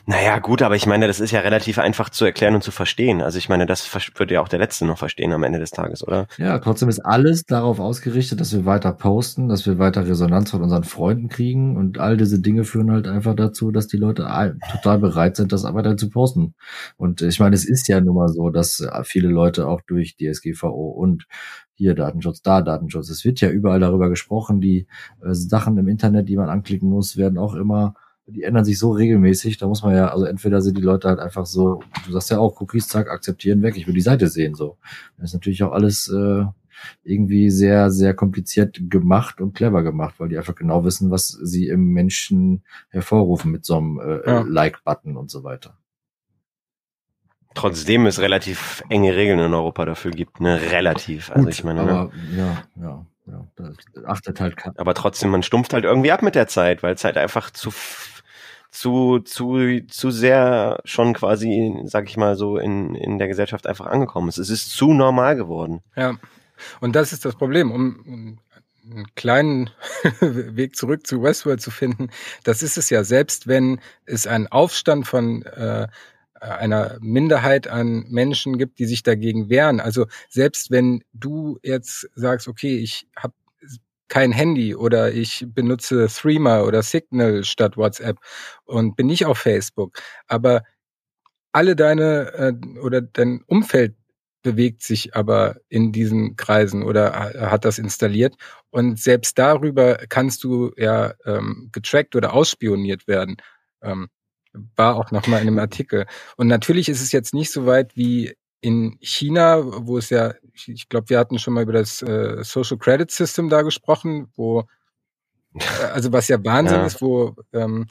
Naja, gut, aber ich meine, das ist ja relativ einfach zu erklären und zu verstehen. Also ich meine, das würde ja auch der Letzte noch verstehen am Ende des Tages, oder? Ja, trotzdem ist alles darauf ausgerichtet, dass wir weiter posten, dass wir weiter Resonanz von unseren Freunden kriegen und all diese Dinge führen halt einfach dazu, dass die Leute total bereit sind, das weiter zu posten. Und ich meine, es ist ja nun mal so, dass viele Leute auch durch DSGVO und hier Datenschutz, da Datenschutz. Es wird ja überall darüber gesprochen, die äh, Sachen im Internet, die man anklicken muss, werden auch immer die ändern sich so regelmäßig, da muss man ja, also entweder sind die Leute halt einfach so, du sagst ja auch, Cookies, zack, akzeptieren, weg, ich will die Seite sehen, so. Das ist natürlich auch alles äh, irgendwie sehr, sehr kompliziert gemacht und clever gemacht, weil die einfach genau wissen, was sie im Menschen hervorrufen mit so einem äh, ja. Like-Button und so weiter. Trotzdem es relativ enge Regeln in Europa dafür gibt, ne? Relativ. Also Gut, ich meine, ne? aber, ne? ja, ja. Ja, da achtet halt Aber trotzdem, man stumpft halt irgendwie ab mit der Zeit, weil es halt einfach zu zu, zu, zu sehr schon quasi, sag ich mal so, in, in der Gesellschaft einfach angekommen ist. Es ist zu normal geworden. Ja. Und das ist das Problem, um einen kleinen Weg zurück zu Westworld zu finden. Das ist es ja, selbst wenn es einen Aufstand von äh, einer Minderheit an Menschen gibt, die sich dagegen wehren. Also selbst wenn du jetzt sagst, okay, ich habe kein Handy oder ich benutze Threema oder Signal statt WhatsApp und bin nicht auf Facebook. Aber alle deine äh, oder dein Umfeld bewegt sich aber in diesen Kreisen oder hat das installiert. Und selbst darüber kannst du ja ähm, getrackt oder ausspioniert werden. Ähm, war auch nochmal in einem Artikel. Und natürlich ist es jetzt nicht so weit wie in China, wo es ja, ich, glaube, wir hatten schon mal über das äh, Social Credit System da gesprochen, wo, äh, also was ja Wahnsinn ja. ist, wo ähm,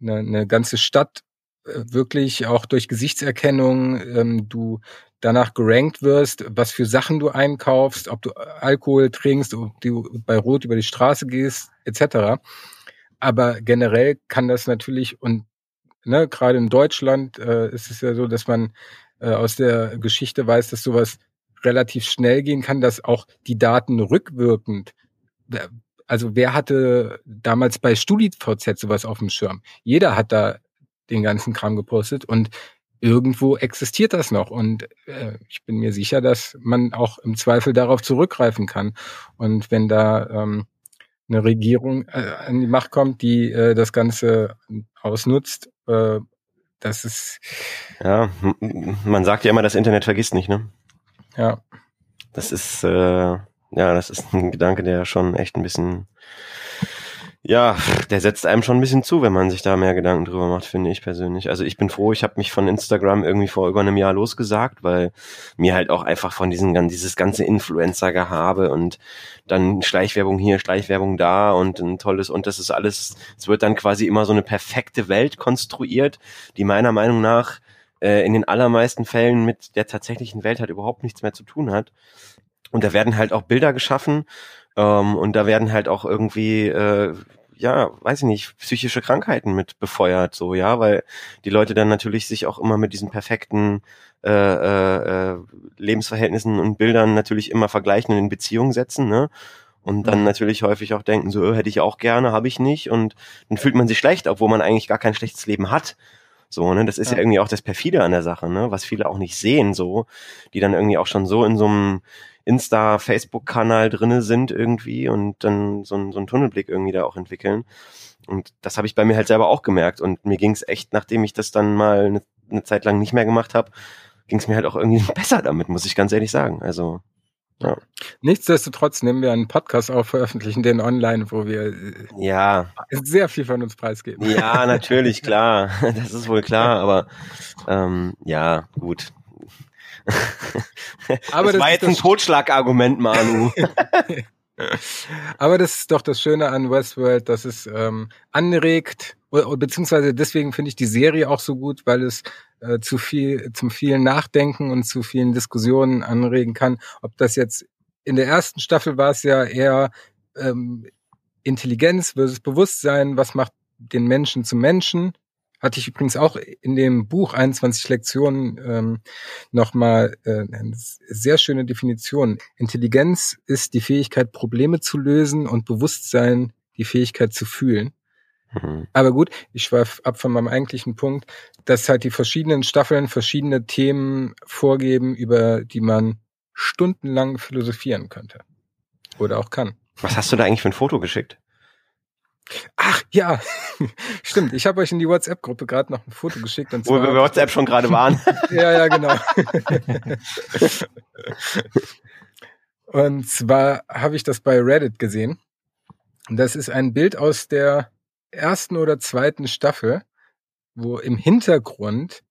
eine, eine ganze Stadt äh, wirklich auch durch Gesichtserkennung ähm, du danach gerankt wirst, was für Sachen du einkaufst, ob du Alkohol trinkst, ob du bei Rot über die Straße gehst, etc. Aber generell kann das natürlich und ne, gerade in Deutschland äh, ist es ja so, dass man äh, aus der Geschichte weiß, dass sowas relativ schnell gehen kann, dass auch die Daten rückwirkend, also wer hatte damals bei StudiVZ sowas auf dem Schirm? Jeder hat da den ganzen Kram gepostet und irgendwo existiert das noch und äh, ich bin mir sicher, dass man auch im Zweifel darauf zurückgreifen kann. Und wenn da ähm, eine Regierung äh, an die Macht kommt, die äh, das Ganze ausnutzt, äh, das ist. Ja, man sagt ja immer, das Internet vergisst nicht, ne? Ja. Das ist, äh, ja, das ist ein Gedanke, der schon echt ein bisschen ja, der setzt einem schon ein bisschen zu, wenn man sich da mehr Gedanken drüber macht, finde ich persönlich. Also ich bin froh, ich habe mich von Instagram irgendwie vor über einem Jahr losgesagt, weil mir halt auch einfach von diesen dieses ganze Influencer-Gehabe und dann Schleichwerbung hier, Schleichwerbung da und ein tolles und das ist alles, es wird dann quasi immer so eine perfekte Welt konstruiert, die meiner Meinung nach äh, in den allermeisten Fällen mit der tatsächlichen Welt halt überhaupt nichts mehr zu tun hat. Und da werden halt auch Bilder geschaffen ähm, und da werden halt auch irgendwie äh, ja, weiß ich nicht, psychische Krankheiten mit befeuert, so, ja, weil die Leute dann natürlich sich auch immer mit diesen perfekten äh, äh, äh Lebensverhältnissen und Bildern natürlich immer vergleichen und in Beziehung setzen, ne? Und dann mhm. natürlich häufig auch denken, so, hätte ich auch gerne, habe ich nicht. Und dann fühlt man sich schlecht, obwohl man eigentlich gar kein schlechtes Leben hat. So, ne, das ist ja. ja irgendwie auch das perfide an der Sache, ne, was viele auch nicht sehen, so, die dann irgendwie auch schon so in so einem Insta, Facebook-Kanal drinne sind irgendwie und dann so, ein, so einen Tunnelblick irgendwie da auch entwickeln. Und das habe ich bei mir halt selber auch gemerkt. Und mir ging es echt, nachdem ich das dann mal eine, eine Zeit lang nicht mehr gemacht habe, ging es mir halt auch irgendwie besser damit, muss ich ganz ehrlich sagen. Also ja. Nichtsdestotrotz nehmen wir einen Podcast auf, veröffentlichen den online, wo wir äh, ja sehr viel von uns preisgeben. Ja, natürlich, klar. Das ist wohl klar, aber ähm, ja, gut. Aber das, das war jetzt ein Totschlagargument, Manu. Aber das ist doch das Schöne an Westworld, dass es ähm, anregt, beziehungsweise deswegen finde ich die Serie auch so gut, weil es äh, zu viel, zum vielen Nachdenken und zu vielen Diskussionen anregen kann. Ob das jetzt in der ersten Staffel war es ja eher ähm, Intelligenz versus Bewusstsein, was macht den Menschen zum Menschen hatte ich übrigens auch in dem Buch 21 Lektionen ähm, nochmal äh, eine sehr schöne Definition. Intelligenz ist die Fähigkeit, Probleme zu lösen und Bewusstsein die Fähigkeit zu fühlen. Mhm. Aber gut, ich schweif ab von meinem eigentlichen Punkt, dass halt die verschiedenen Staffeln verschiedene Themen vorgeben, über die man stundenlang philosophieren könnte. Oder auch kann. Was hast du da eigentlich für ein Foto geschickt? Ach ja, stimmt. Ich habe euch in die WhatsApp-Gruppe gerade noch ein Foto geschickt. Und Wo wir bei WhatsApp schon gerade waren. ja, ja, genau. und zwar habe ich das bei Reddit gesehen. Das ist ein Bild aus der ersten oder zweiten Staffel, wo im Hintergrund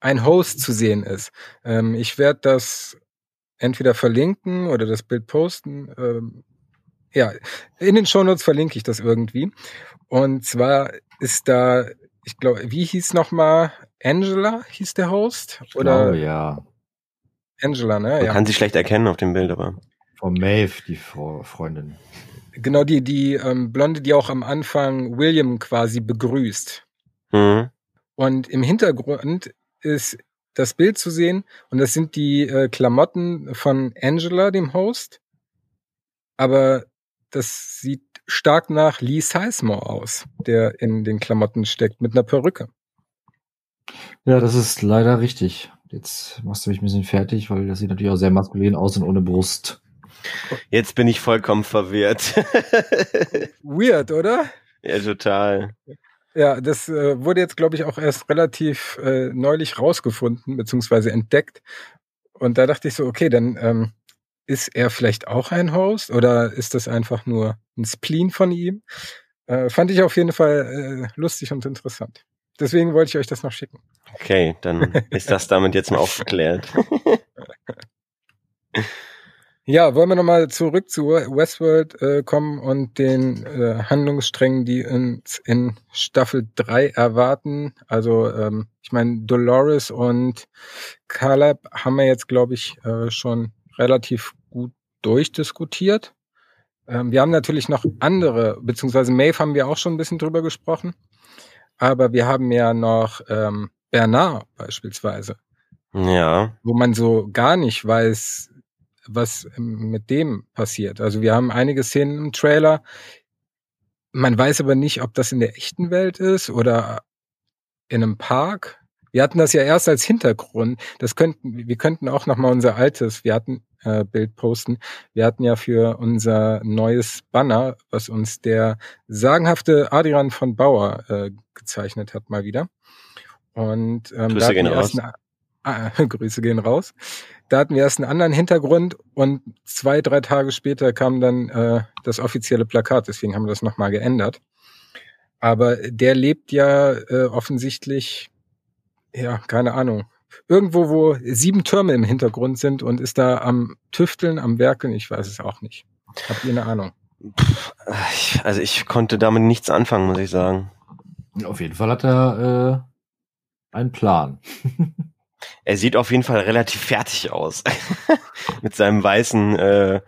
ein Host zu sehen ist. Ähm, ich werde das entweder verlinken oder das Bild posten. Ähm, ja, in den Shownotes verlinke ich das irgendwie. Und zwar ist da, ich glaube, wie hieß nochmal Angela, hieß der Host? Oder? Oh ja. Angela, ne? Man ja. kann sie schlecht erkennen auf dem Bild, aber. Von Maeve, die Freundin. Genau, die, die ähm, Blonde, die auch am Anfang William quasi begrüßt. Mhm. Und im Hintergrund ist das Bild zu sehen und das sind die äh, Klamotten von Angela, dem Host. Aber das sieht stark nach Lee Sizemore aus, der in den Klamotten steckt, mit einer Perücke. Ja, das ist leider richtig. Jetzt machst du mich ein bisschen fertig, weil das sieht natürlich auch sehr maskulin aus und ohne Brust. Jetzt bin ich vollkommen verwirrt. Weird, oder? Ja, total. Ja, das äh, wurde jetzt, glaube ich, auch erst relativ äh, neulich rausgefunden, beziehungsweise entdeckt. Und da dachte ich so, okay, dann ähm, ist er vielleicht auch ein Host oder ist das einfach nur ein Spleen von ihm? Äh, fand ich auf jeden Fall äh, lustig und interessant. Deswegen wollte ich euch das noch schicken. Okay, dann ist das damit jetzt mal aufgeklärt. ja, wollen wir nochmal zurück zu Westworld äh, kommen und den äh, Handlungssträngen, die uns in Staffel 3 erwarten. Also ähm, ich meine, Dolores und Caleb haben wir jetzt, glaube ich, äh, schon relativ gut durchdiskutiert. Ähm, wir haben natürlich noch andere, beziehungsweise Maeve haben wir auch schon ein bisschen drüber gesprochen. Aber wir haben ja noch ähm, Bernard beispielsweise. Ja. Wo man so gar nicht weiß, was mit dem passiert. Also wir haben einige Szenen im Trailer. Man weiß aber nicht, ob das in der echten Welt ist oder in einem Park. Wir hatten das ja erst als Hintergrund. Das könnten, wir könnten auch noch mal unser altes. Wir hatten äh, Bild posten. Wir hatten ja für unser neues Banner, was uns der sagenhafte Adrian von Bauer äh, gezeichnet hat, mal wieder. Und ähm, Grüße gehen raus. Ersten, ah, Grüße gehen raus. Da hatten wir erst einen anderen Hintergrund und zwei, drei Tage später kam dann äh, das offizielle Plakat, deswegen haben wir das nochmal geändert. Aber der lebt ja äh, offensichtlich, ja, keine Ahnung, irgendwo, wo sieben Türme im Hintergrund sind und ist da am Tüfteln, am Werkeln, ich weiß es auch nicht. Habt ihr eine Ahnung? Also ich konnte damit nichts anfangen, muss ich sagen. Auf jeden Fall hat er äh, einen Plan. er sieht auf jeden Fall relativ fertig aus. Mit seinem weißen äh,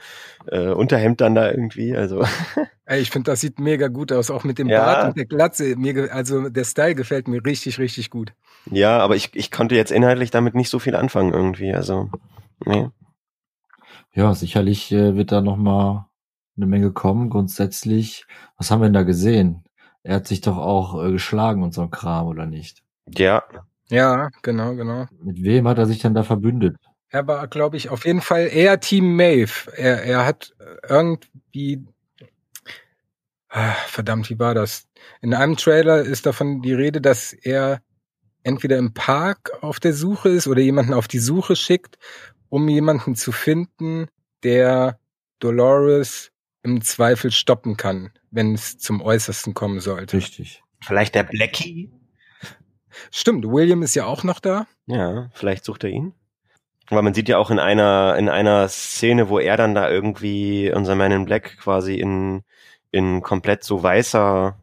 äh, Unterhemd dann da irgendwie. Also. Ey, ich finde, das sieht mega gut aus, auch mit dem Ja. Bart und der Glatze. Mir, also der Style gefällt mir richtig, richtig gut. Ja, aber ich, ich konnte jetzt inhaltlich damit nicht so viel anfangen irgendwie. Also, nee. Ja, sicherlich äh, wird da noch mal eine Menge kommen. Grundsätzlich, was haben wir denn da gesehen? Er hat sich doch auch äh, geschlagen und so ein Kram, oder nicht? Ja, Ja, genau, genau. Mit wem hat er sich denn da verbündet? Er war, glaube ich, auf jeden Fall eher Team Maeve. Er, er hat irgendwie, ah, verdammt, wie war das? In einem Trailer ist davon die Rede, dass er entweder im Park auf der Suche ist oder jemanden auf die Suche schickt, um jemanden zu finden, der Dolores im Zweifel stoppen kann, wenn es zum Äußersten kommen sollte. Richtig. vielleicht der Blackie. Stimmt, William ist ja auch noch da. Ja, vielleicht sucht er ihn. Weil man sieht ja auch in einer, in einer Szene, wo er dann da irgendwie, unser Man in Black quasi in, in komplett so weißer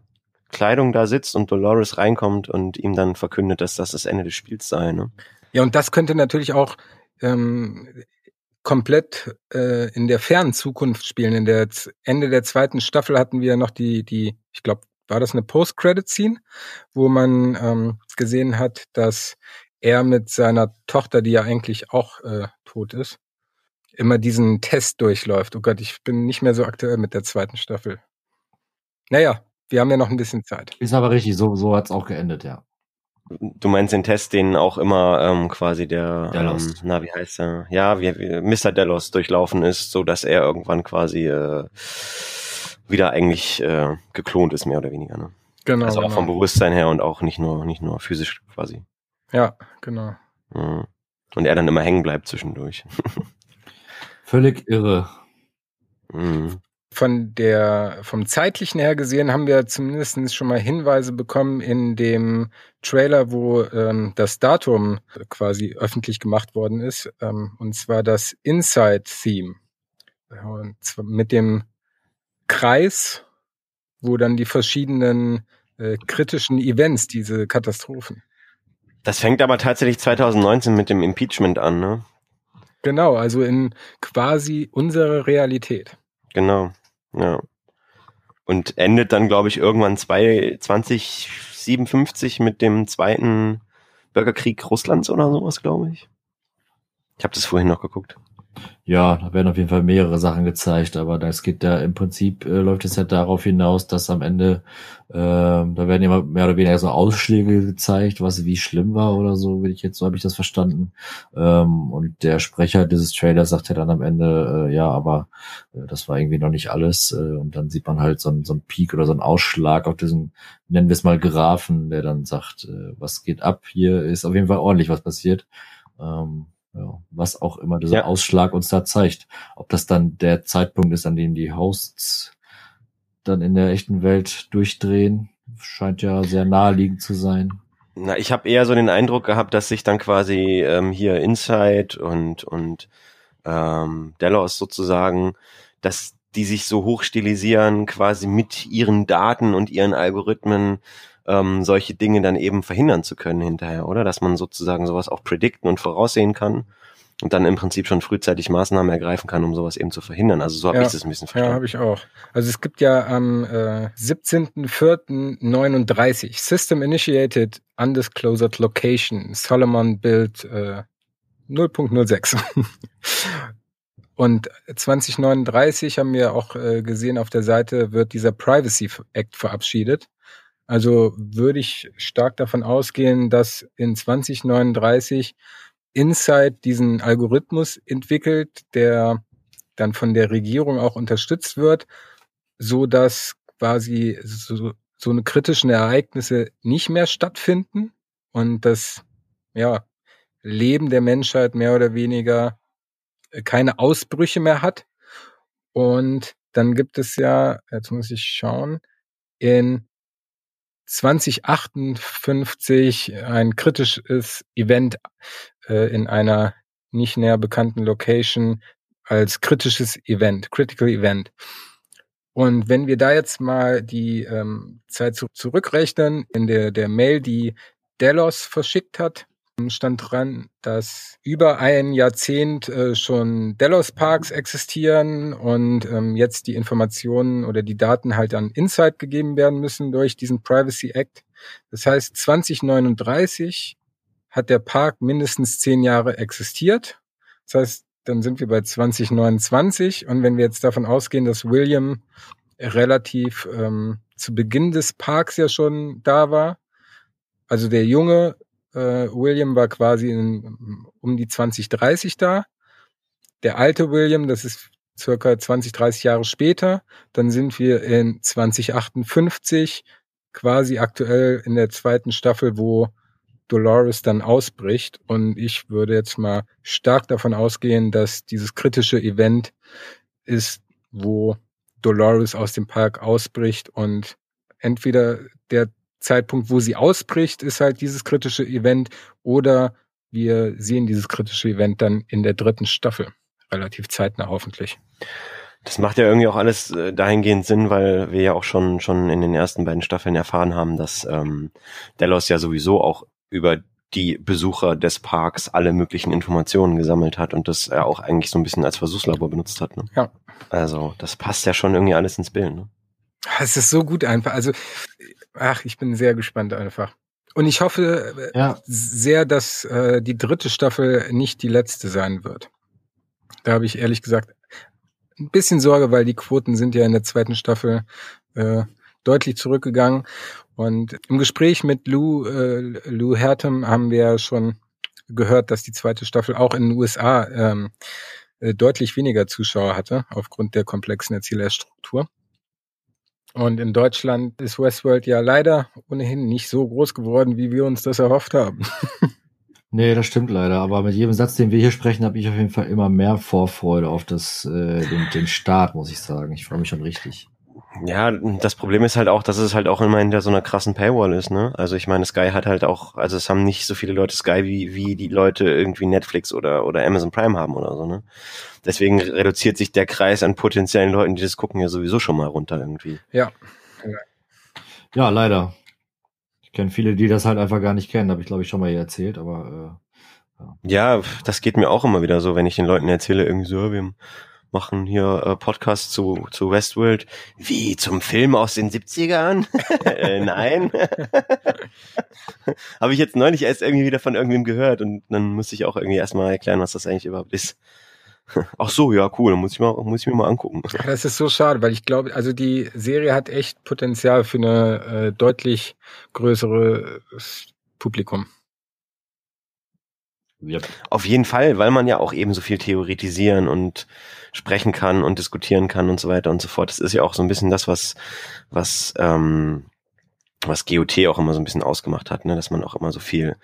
Kleidung da sitzt und Dolores reinkommt und ihm dann verkündet, dass das das Ende des Spiels sei. Ne? Ja, und das könnte natürlich auch ähm, komplett äh, in der fernen Zukunft spielen. In der Ende der zweiten Staffel hatten wir noch die, die, ich glaube, war das eine Post-Credit-Scene, wo man ähm, gesehen hat, dass er mit seiner Tochter, die ja eigentlich auch äh, tot ist, immer diesen Test durchläuft. Oh Gott, ich bin nicht mehr so aktuell mit der zweiten Staffel. Naja, wir haben ja noch ein bisschen Zeit. Ist aber richtig, so, so hat's auch geendet, ja. Du meinst den Test, den auch immer ähm, quasi der, Delos. ähm, na wie heißt er? Ja, wie, wie Mr. Delos durchlaufen ist, so dass er irgendwann quasi äh, wieder eigentlich äh, geklont ist, mehr oder weniger. Ne? Genau. also auch genau. vom Bewusstsein her und auch nicht nur nicht nur physisch quasi. Ja, genau. Mhm. Und er dann immer hängen bleibt zwischendurch. Völlig irre. Mhm. von der, vom zeitlichen her gesehen haben wir zumindest schon mal Hinweise bekommen in dem Trailer, wo ähm, das Datum quasi öffentlich gemacht worden ist, ähm, und zwar das Inside-Theme. Und zwar mit dem Kreis, wo dann die verschiedenen äh, kritischen Events, diese Katastrophen. Das fängt aber tatsächlich 2019 mit dem Impeachment an, ne? Genau, also in quasi unsere Realität. Genau. Ja. Und endet dann, glaube ich, irgendwann zwei, 2057 mit dem zweiten Bürgerkrieg Russlands oder sowas, glaube ich. Ich habe das vorhin noch geguckt. Ja, da werden auf jeden Fall mehrere Sachen gezeigt, aber das geht da im Prinzip, äh, läuft es ja darauf hinaus, dass am Ende, ähm, da werden immer mehr oder weniger so Ausschläge gezeigt, was wie schlimm war oder so, will ich jetzt, so habe ich das verstanden. Ähm, und der Sprecher dieses Trailers sagt ja dann am Ende, äh, ja, aber äh, das war irgendwie noch nicht alles. Äh, und dann sieht man halt so einen so einen Peak oder so einen Ausschlag auf diesen, nennen wir es mal Graphen, der dann sagt, äh, was geht ab, hier ist auf jeden Fall ordentlich was passiert. Ähm, ja, was auch immer dieser Ja. Ausschlag uns da zeigt. Ob das dann der Zeitpunkt ist, an dem die Hosts dann in der echten Welt durchdrehen, scheint ja sehr naheliegend zu sein. Na, ich habe eher so den Eindruck gehabt, dass sich dann quasi ähm, hier Inside und und ähm, Delos sozusagen, dass die sich so hochstilisieren, quasi mit ihren Daten und ihren Algorithmen ähm, solche Dinge dann eben verhindern zu können hinterher, oder? Dass man sozusagen sowas auch predikten und voraussehen kann und dann im Prinzip schon frühzeitig Maßnahmen ergreifen kann, um sowas eben zu verhindern. Also so habe Ja. ich das ein bisschen Ja, verstanden. habe ich auch. Also es gibt ja am äh, 17.04.39 System Initiated Undisclosed Location Solomon Build äh, 0.06. Und 2039 haben wir auch äh, gesehen auf der Seite wird dieser Privacy Act verabschiedet. Also würde ich stark davon ausgehen, dass in 2039 Inside diesen Algorithmus entwickelt, der dann von der Regierung auch unterstützt wird, so dass quasi so, so eine kritischen Ereignisse nicht mehr stattfinden und das ja Leben der Menschheit mehr oder weniger äh, keine Ausbrüche mehr hat. Und dann gibt es ja, jetzt muss ich schauen, in 2058 ein kritisches Event äh, in einer nicht näher bekannten Location als kritisches Event, Critical Event. Und wenn wir da jetzt mal die ähm, Zeit zu, zurückrechnen, in der, der Mail, die Delos verschickt hat, stand dran, dass über ein Jahrzehnt äh, schon Delos Parks existieren und ähm, jetzt die Informationen oder die Daten halt an Insight gegeben werden müssen durch diesen Privacy Act. Das heißt, 2039 hat der Park mindestens zehn Jahre existiert. Das heißt, dann sind wir bei 2029 und wenn wir jetzt davon ausgehen, dass William relativ ähm, zu Beginn des Parks ja schon da war, also der junge äh, William war quasi in, um die 2030 da. Der alte William, das ist circa 20, 30 Jahre später. Dann sind wir in 2058 quasi aktuell in der zweiten Staffel, wo Dolores dann ausbricht. Und ich würde jetzt mal stark davon ausgehen, dass dieses kritische Event ist, wo Dolores aus dem Park ausbricht und entweder der Zeitpunkt, wo sie ausbricht, ist halt dieses kritische Event oder wir sehen dieses kritische Event dann in der dritten Staffel. Relativ zeitnah hoffentlich. Das macht ja irgendwie auch alles äh, dahingehend Sinn, weil wir ja auch schon schon in den ersten beiden Staffeln erfahren haben, dass ähm, Delos ja sowieso auch über die Besucher des Parks alle möglichen Informationen gesammelt hat und das er auch eigentlich so ein bisschen als Versuchslabor benutzt hat. Ne? Ja. Also das passt ja schon irgendwie alles ins Bild. Ne? Es ist so gut einfach. Also ach, ich bin sehr gespannt einfach. Und ich hoffe äh, ja. sehr, dass äh, die dritte Staffel nicht die letzte sein wird. Da habe ich ehrlich gesagt ein bisschen Sorge, weil die Quoten sind ja in der zweiten Staffel äh, deutlich zurückgegangen. Und im Gespräch mit Lou, äh, Lou Hertem haben wir schon gehört, dass die zweite Staffel auch in den USA ähm, äh, deutlich weniger Zuschauer hatte, aufgrund der komplexen Erzählerstruktur. Und in Deutschland ist Westworld ja leider ohnehin nicht so groß geworden, wie wir uns das erhofft haben. nee, das stimmt leider. Aber mit jedem Satz, den wir hier sprechen, habe ich auf jeden Fall immer mehr Vorfreude auf das, äh, den, den Start, muss ich sagen. Ich freue mich schon richtig. Ja, das Problem ist halt auch, dass es halt auch immer hinter so einer krassen Paywall ist, ne? Also ich meine, Sky hat halt auch, also es haben nicht so viele Leute Sky wie, wie die Leute irgendwie Netflix oder, oder Amazon Prime haben oder so, ne? Deswegen reduziert sich der Kreis an potenziellen Leuten, die das gucken, ja sowieso schon mal runter irgendwie. Ja. Ja, leider. Ich kenne viele, die das halt einfach gar nicht kennen, habe ich glaube ich schon mal hier erzählt, aber äh, ja. ja, das geht mir auch immer wieder so, wenn ich den Leuten erzähle, irgendwie so, wir haben machen hier äh, Podcast zu, zu Westworld. Wie, zum Film aus den 70ern? äh, nein. Habe ich jetzt neulich erst irgendwie wieder von irgendwem gehört und dann muss ich auch irgendwie erstmal erklären, was das eigentlich überhaupt ist. Ach so, ja, cool, dann muss ich, mal, muss ich mir mal angucken. Das ist so schade, weil ich glaube, also die Serie hat echt Potenzial für eine äh, deutlich größere Publikum. Yep. Auf jeden Fall, weil man ja auch eben so viel theoretisieren und sprechen kann und diskutieren kann und so weiter und so fort. Das ist ja auch so ein bisschen das, was, was, ähm, was GOT auch immer so ein bisschen ausgemacht hat, ne? dass man auch immer so viel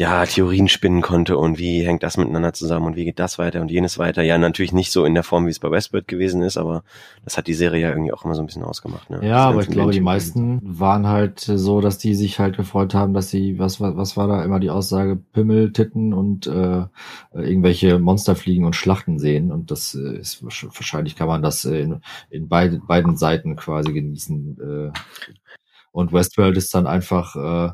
ja, Theorien spinnen konnte und wie hängt das miteinander zusammen und wie geht das weiter und jenes weiter. Ja, natürlich nicht so in der Form, wie es bei Westworld gewesen ist, aber das hat die Serie ja irgendwie auch immer so ein bisschen ausgemacht. Ne? Ja, aber ich glaube, die meisten waren halt so, dass die sich halt gefreut haben, dass sie, was, was, was war da immer die Aussage, Pimmel, Titten und äh, irgendwelche Monster fliegen und Schlachten sehen. Und das äh, ist wahrscheinlich kann man das in, in beid, beiden Seiten quasi genießen. Äh, und Westworld ist dann einfach äh,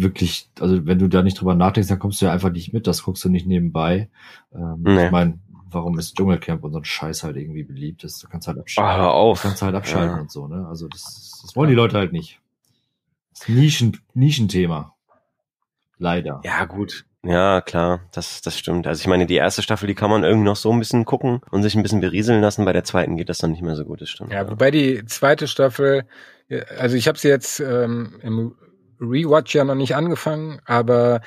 wirklich, also wenn du da nicht drüber nachdenkst, dann kommst du ja einfach nicht mit, das guckst du nicht nebenbei. Ähm, nee. Ich meine, warum ist Dschungelcamp und so ein Scheiß halt irgendwie beliebt? Das, du kannst halt abschalten. Ah, hör auf. Du kannst halt abschalten ja. und so, ne? Also das, das wollen die Leute halt nicht. Das ist Nischen, Nischenthema. Leider. Ja, gut. Ja, klar, das, das stimmt. Also ich meine, die erste Staffel, die kann man irgendwie noch so ein bisschen gucken und sich ein bisschen berieseln lassen. Bei der zweiten geht das dann nicht mehr so gut, das stimmt. Ja, wobei die zweite Staffel, also ich habe sie jetzt ähm, im Rewatch ja noch nicht angefangen, aber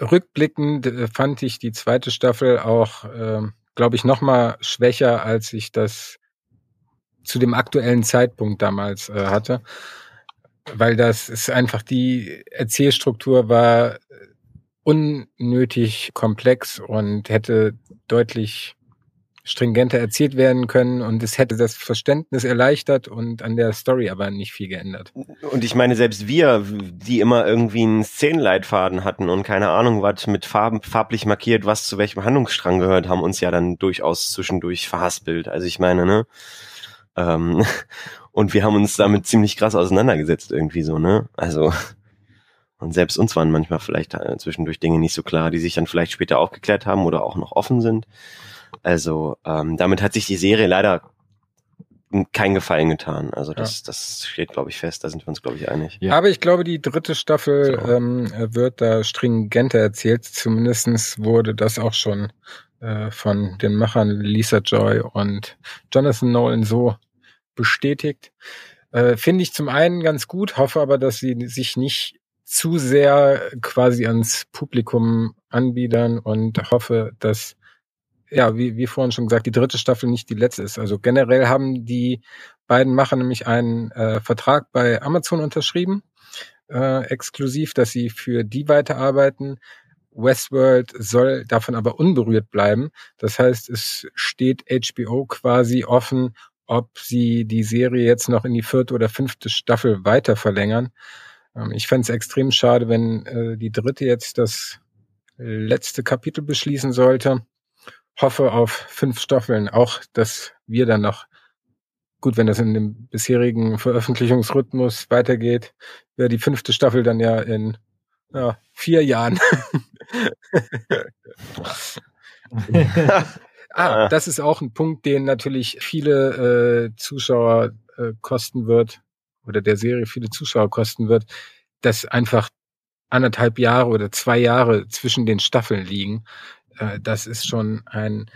rückblickend äh, fand ich die zweite Staffel auch, äh, glaube ich, noch mal schwächer, als ich das zu dem aktuellen Zeitpunkt damals äh, hatte, weil das ist einfach die Erzählstruktur war unnötig komplex und hätte deutlich stringenter erzählt werden können und es hätte das Verständnis erleichtert und an der Story aber nicht viel geändert. Und ich meine, selbst wir, die immer irgendwie einen Szenenleitfaden hatten und keine Ahnung, was mit Farben farblich markiert, was zu welchem Handlungsstrang gehört, haben uns ja dann durchaus zwischendurch verhaspelt. Also ich meine, ne? Ähm, und wir haben uns damit ziemlich krass auseinandergesetzt irgendwie so, ne? Also und selbst uns waren manchmal vielleicht äh, zwischendurch Dinge nicht so klar, die sich dann vielleicht später aufgeklärt haben oder auch noch offen sind. Also ähm, damit hat sich die Serie leider keinen Gefallen getan. Also das, ja. das steht, glaube ich, fest. Da sind wir uns, glaube ich, einig. Ja. Aber ich glaube, die dritte Staffel so. ähm, wird da stringenter erzählt. Zumindestens wurde das auch schon äh, von den Machern Lisa Joy und Jonathan Nolan so bestätigt. Äh, Finde ich zum einen ganz gut, hoffe aber, dass sie sich nicht zu sehr quasi ans Publikum anbiedern und hoffe, dass ja, wie, wie vorhin schon gesagt, die dritte Staffel nicht die letzte ist. Also generell haben die beiden Macher nämlich einen äh, Vertrag bei Amazon unterschrieben, äh, exklusiv, dass sie für die weiterarbeiten. Westworld soll davon aber unberührt bleiben. Das heißt, es steht HBO quasi offen, ob sie die Serie jetzt noch in die vierte oder fünfte Staffel weiter verlängern. Ähm, ich fände es extrem schade, wenn äh, die dritte jetzt das letzte Kapitel beschließen sollte hoffe auf fünf Staffeln, auch dass wir dann noch, gut, wenn das in dem bisherigen Veröffentlichungsrhythmus weitergeht, wäre die fünfte Staffel dann ja in ja, vier Jahren. ah, das ist auch ein Punkt, den natürlich viele äh, Zuschauer äh, kosten wird oder der Serie viele Zuschauer kosten wird, dass einfach anderthalb Jahre oder zwei Jahre zwischen den Staffeln liegen. Äh, das ist schon ein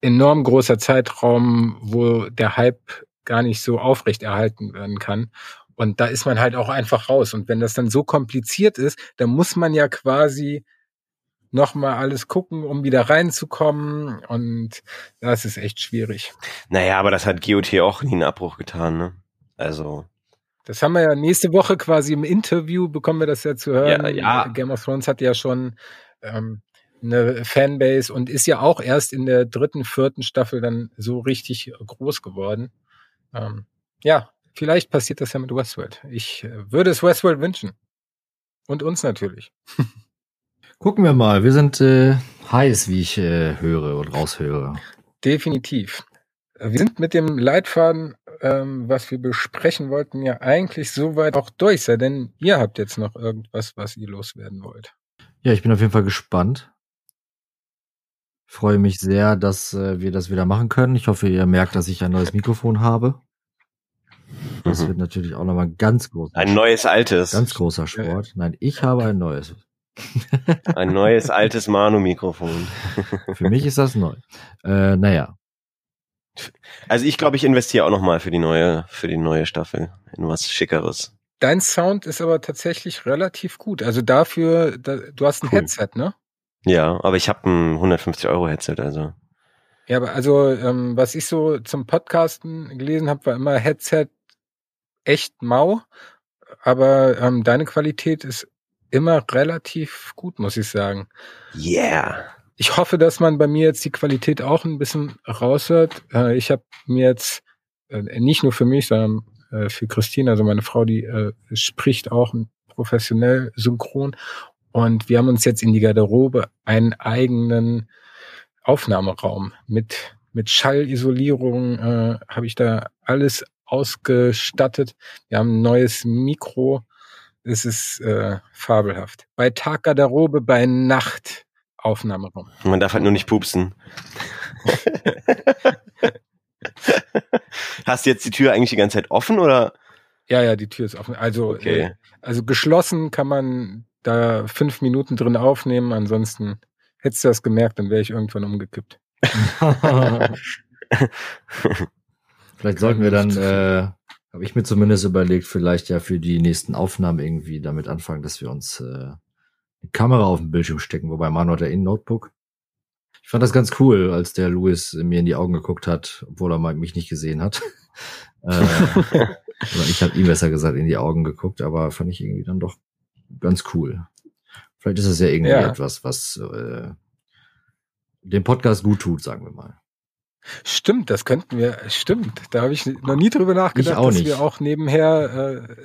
enorm großer Zeitraum, wo der Hype gar nicht so aufrechterhalten werden kann. Und da ist man halt auch einfach raus. Und wenn das dann so kompliziert ist, dann muss man ja quasi nochmal alles gucken, um wieder reinzukommen. Und das ist echt schwierig. Naja, aber das hat GOT auch nie einen Abbruch getan, ne? Also. Das haben wir ja nächste Woche quasi im Interview, bekommen wir das ja zu hören. Ja, ja. Game of Thrones hat ja schon ähm, eine Fanbase und ist ja auch erst in der dritten, vierten Staffel dann so richtig groß geworden. Ähm, ja, vielleicht passiert das ja mit Westworld. Ich äh, würde es Westworld wünschen. Und uns natürlich. Gucken wir mal. Wir sind äh, heiß, wie ich äh, höre und raushöre. Definitiv. Wir sind mit dem Leitfaden, ähm, was wir besprechen wollten, ja eigentlich soweit auch durch, sei denn ihr habt jetzt noch irgendwas, was ihr loswerden wollt. Ja, ich bin auf jeden Fall gespannt, freue mich sehr, dass äh, wir das wieder machen können. Ich hoffe, ihr merkt, dass ich ein neues Mikrofon habe. Das mhm. wird natürlich auch nochmal ganz groß. Ein neues altes. Ganz großer Sport. Nein, ich habe ein neues. ein neues altes Manu-Mikrofon. für mich ist das neu. Äh, naja. Also ich glaube, ich investiere auch nochmal für die neue, für die neue Staffel in was Schickeres. Dein Sound ist aber tatsächlich relativ gut. Also dafür, da, du hast ein cool. Headset, ne? Ja, aber ich habe ein 150 Euro Headset, also. Ja, aber also ähm, was ich so zum Podcasten gelesen habe, war immer Headset echt mau, aber ähm, deine Qualität ist immer relativ gut, muss ich sagen. Yeah. Ich hoffe, dass man bei mir jetzt die Qualität auch ein bisschen raushört. Äh, ich habe mir jetzt äh, nicht nur für mich, sondern äh, für Christine, also meine Frau, die äh, spricht auch professionell synchron und wir haben uns jetzt in die Garderobe einen eigenen Aufnahmeraum mit, mit Schallisolierung, äh, habe ich da alles ausgestattet. Wir haben ein neues Mikro. Es ist äh, fabelhaft. Bei Tag Garderobe, bei Nacht Aufnahmeraum. Man darf halt nur nicht pupsen. Hast du jetzt die Tür eigentlich die ganze Zeit offen oder? Ja, ja, die Tür ist offen. Also, okay. äh, also geschlossen kann man da fünf Minuten drin aufnehmen. Ansonsten hättest du das gemerkt, dann wäre ich irgendwann umgekippt. vielleicht sollten wir dann, äh, habe ich mir zumindest überlegt, vielleicht ja für die nächsten Aufnahmen irgendwie damit anfangen, dass wir uns äh, eine Kamera auf dem Bildschirm stecken, wobei Manu hat ja eh ein Notebook. Ich fand das ganz cool, als der Louis mir in die Augen geguckt hat, obwohl er mich nicht gesehen hat. äh, oder ich habe ihm besser gesagt in die Augen geguckt, aber fand ich irgendwie dann doch ganz cool. Vielleicht ist es ja irgendwie ja. etwas, was äh, dem Podcast gut tut, sagen wir mal. Stimmt, das könnten wir, stimmt. Da habe ich noch nie drüber nachgedacht, dass nicht. wir auch nebenher äh,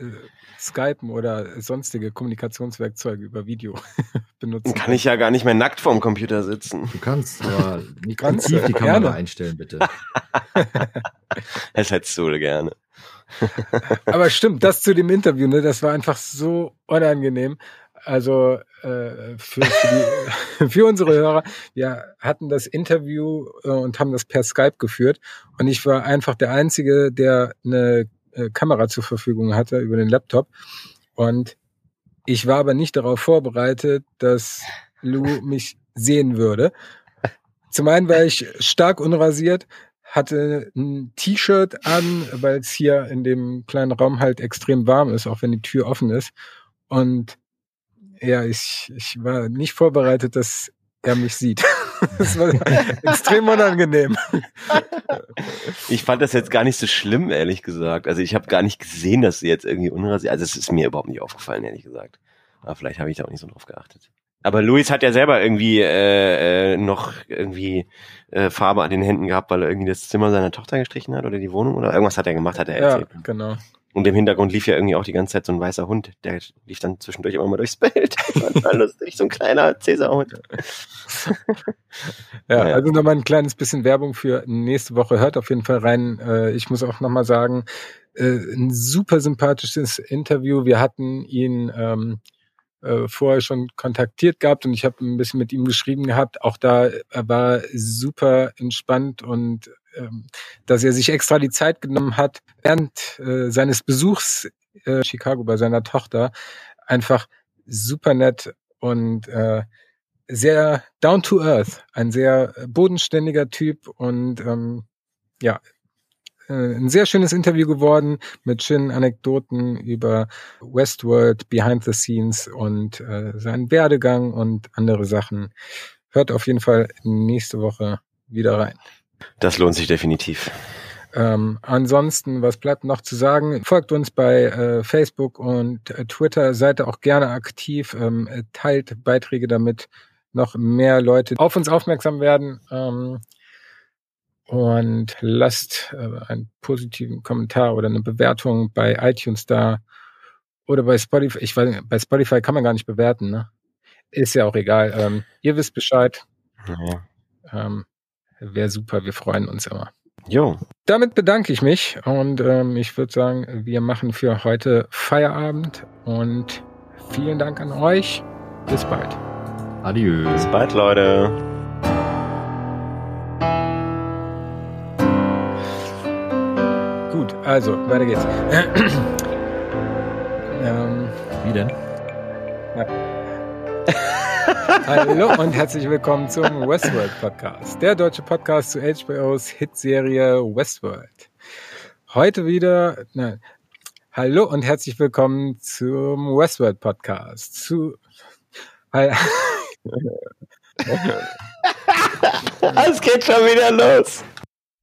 Skypen oder sonstige Kommunikationswerkzeuge über Video benutzen. Kann ich ja gar nicht mehr nackt vorm Computer sitzen. Du kannst, aber nicht ganz tief die Kamera gerne. einstellen, bitte. das hättest du gerne. Aber stimmt, das zu dem Interview, ne, das war einfach so unangenehm. Also äh, für, für, die, für unsere Hörer, wir hatten das Interview äh, und haben das per Skype geführt und ich war einfach der Einzige, der eine äh, Kamera zur Verfügung hatte über den Laptop und ich war aber nicht darauf vorbereitet, dass Lou mich sehen würde. Zum einen war ich stark unrasiert, hatte ein T-Shirt an, weil es hier in dem kleinen Raum halt extrem warm ist, auch wenn die Tür offen ist. Und ja, ich, ich war nicht vorbereitet, dass er mich sieht. Das war extrem unangenehm. Ich fand das jetzt gar nicht so schlimm, ehrlich gesagt. Also ich habe gar nicht gesehen, dass sie jetzt irgendwie unrasiert. Also es ist mir überhaupt nicht aufgefallen, ehrlich gesagt. Aber vielleicht habe ich da auch nicht so drauf geachtet. Aber Luis hat ja selber irgendwie äh, äh, noch irgendwie äh, Farbe an den Händen gehabt, weil er irgendwie das Zimmer seiner Tochter gestrichen hat oder die Wohnung oder irgendwas hat er gemacht, hat er erzählt. Ja, genau. Und im Hintergrund lief ja irgendwie auch die ganze Zeit so ein weißer Hund. Der lief dann zwischendurch immer mal durchs Bild. war lustig, so ein kleiner Cäsarhund. ja, ja, also nochmal ein kleines bisschen Werbung für nächste Woche. Hört auf jeden Fall rein. Äh, ich muss auch nochmal sagen, äh, ein super sympathisches Interview. Wir hatten ihn ähm, äh, vorher schon kontaktiert gehabt und ich habe ein bisschen mit ihm geschrieben gehabt. Auch da er war super entspannt und ähm, dass er sich extra die Zeit genommen hat, während äh, seines Besuchs äh, Chicago bei seiner Tochter einfach super nett und äh, sehr down to earth, ein sehr bodenständiger Typ und ähm, ja, äh, ein sehr schönes Interview geworden mit schönen Anekdoten über Westworld, Behind the Scenes und äh, seinen Werdegang und andere Sachen. Hört auf jeden Fall nächste Woche wieder rein. Das lohnt sich definitiv. Ähm, ansonsten, was bleibt noch zu sagen? Folgt uns bei äh, Facebook und äh, Twitter, seid auch gerne aktiv, ähm, teilt Beiträge, damit noch mehr Leute auf uns aufmerksam werden. Ähm, und lasst äh, einen positiven Kommentar oder eine Bewertung bei iTunes da oder bei Spotify. Ich weiß, bei Spotify kann man gar nicht bewerten, ne? Ist ja auch egal. Ähm, ihr wisst Bescheid. Ja. Ähm, Wäre super, wir freuen uns immer. Jo. Damit bedanke ich mich und ähm, ich würde sagen, wir machen für heute Feierabend und vielen Dank an euch. Bis bald. Adieu. Bis bald, Leute. Also, weiter geht's. ähm, Wie denn? Ja. Hallo und herzlich willkommen zum Westworld Podcast, der deutsche Podcast zu HBOs Hitserie Westworld. Heute wieder, nein, hallo und herzlich willkommen zum Westworld Podcast. Zu, es geht schon wieder los.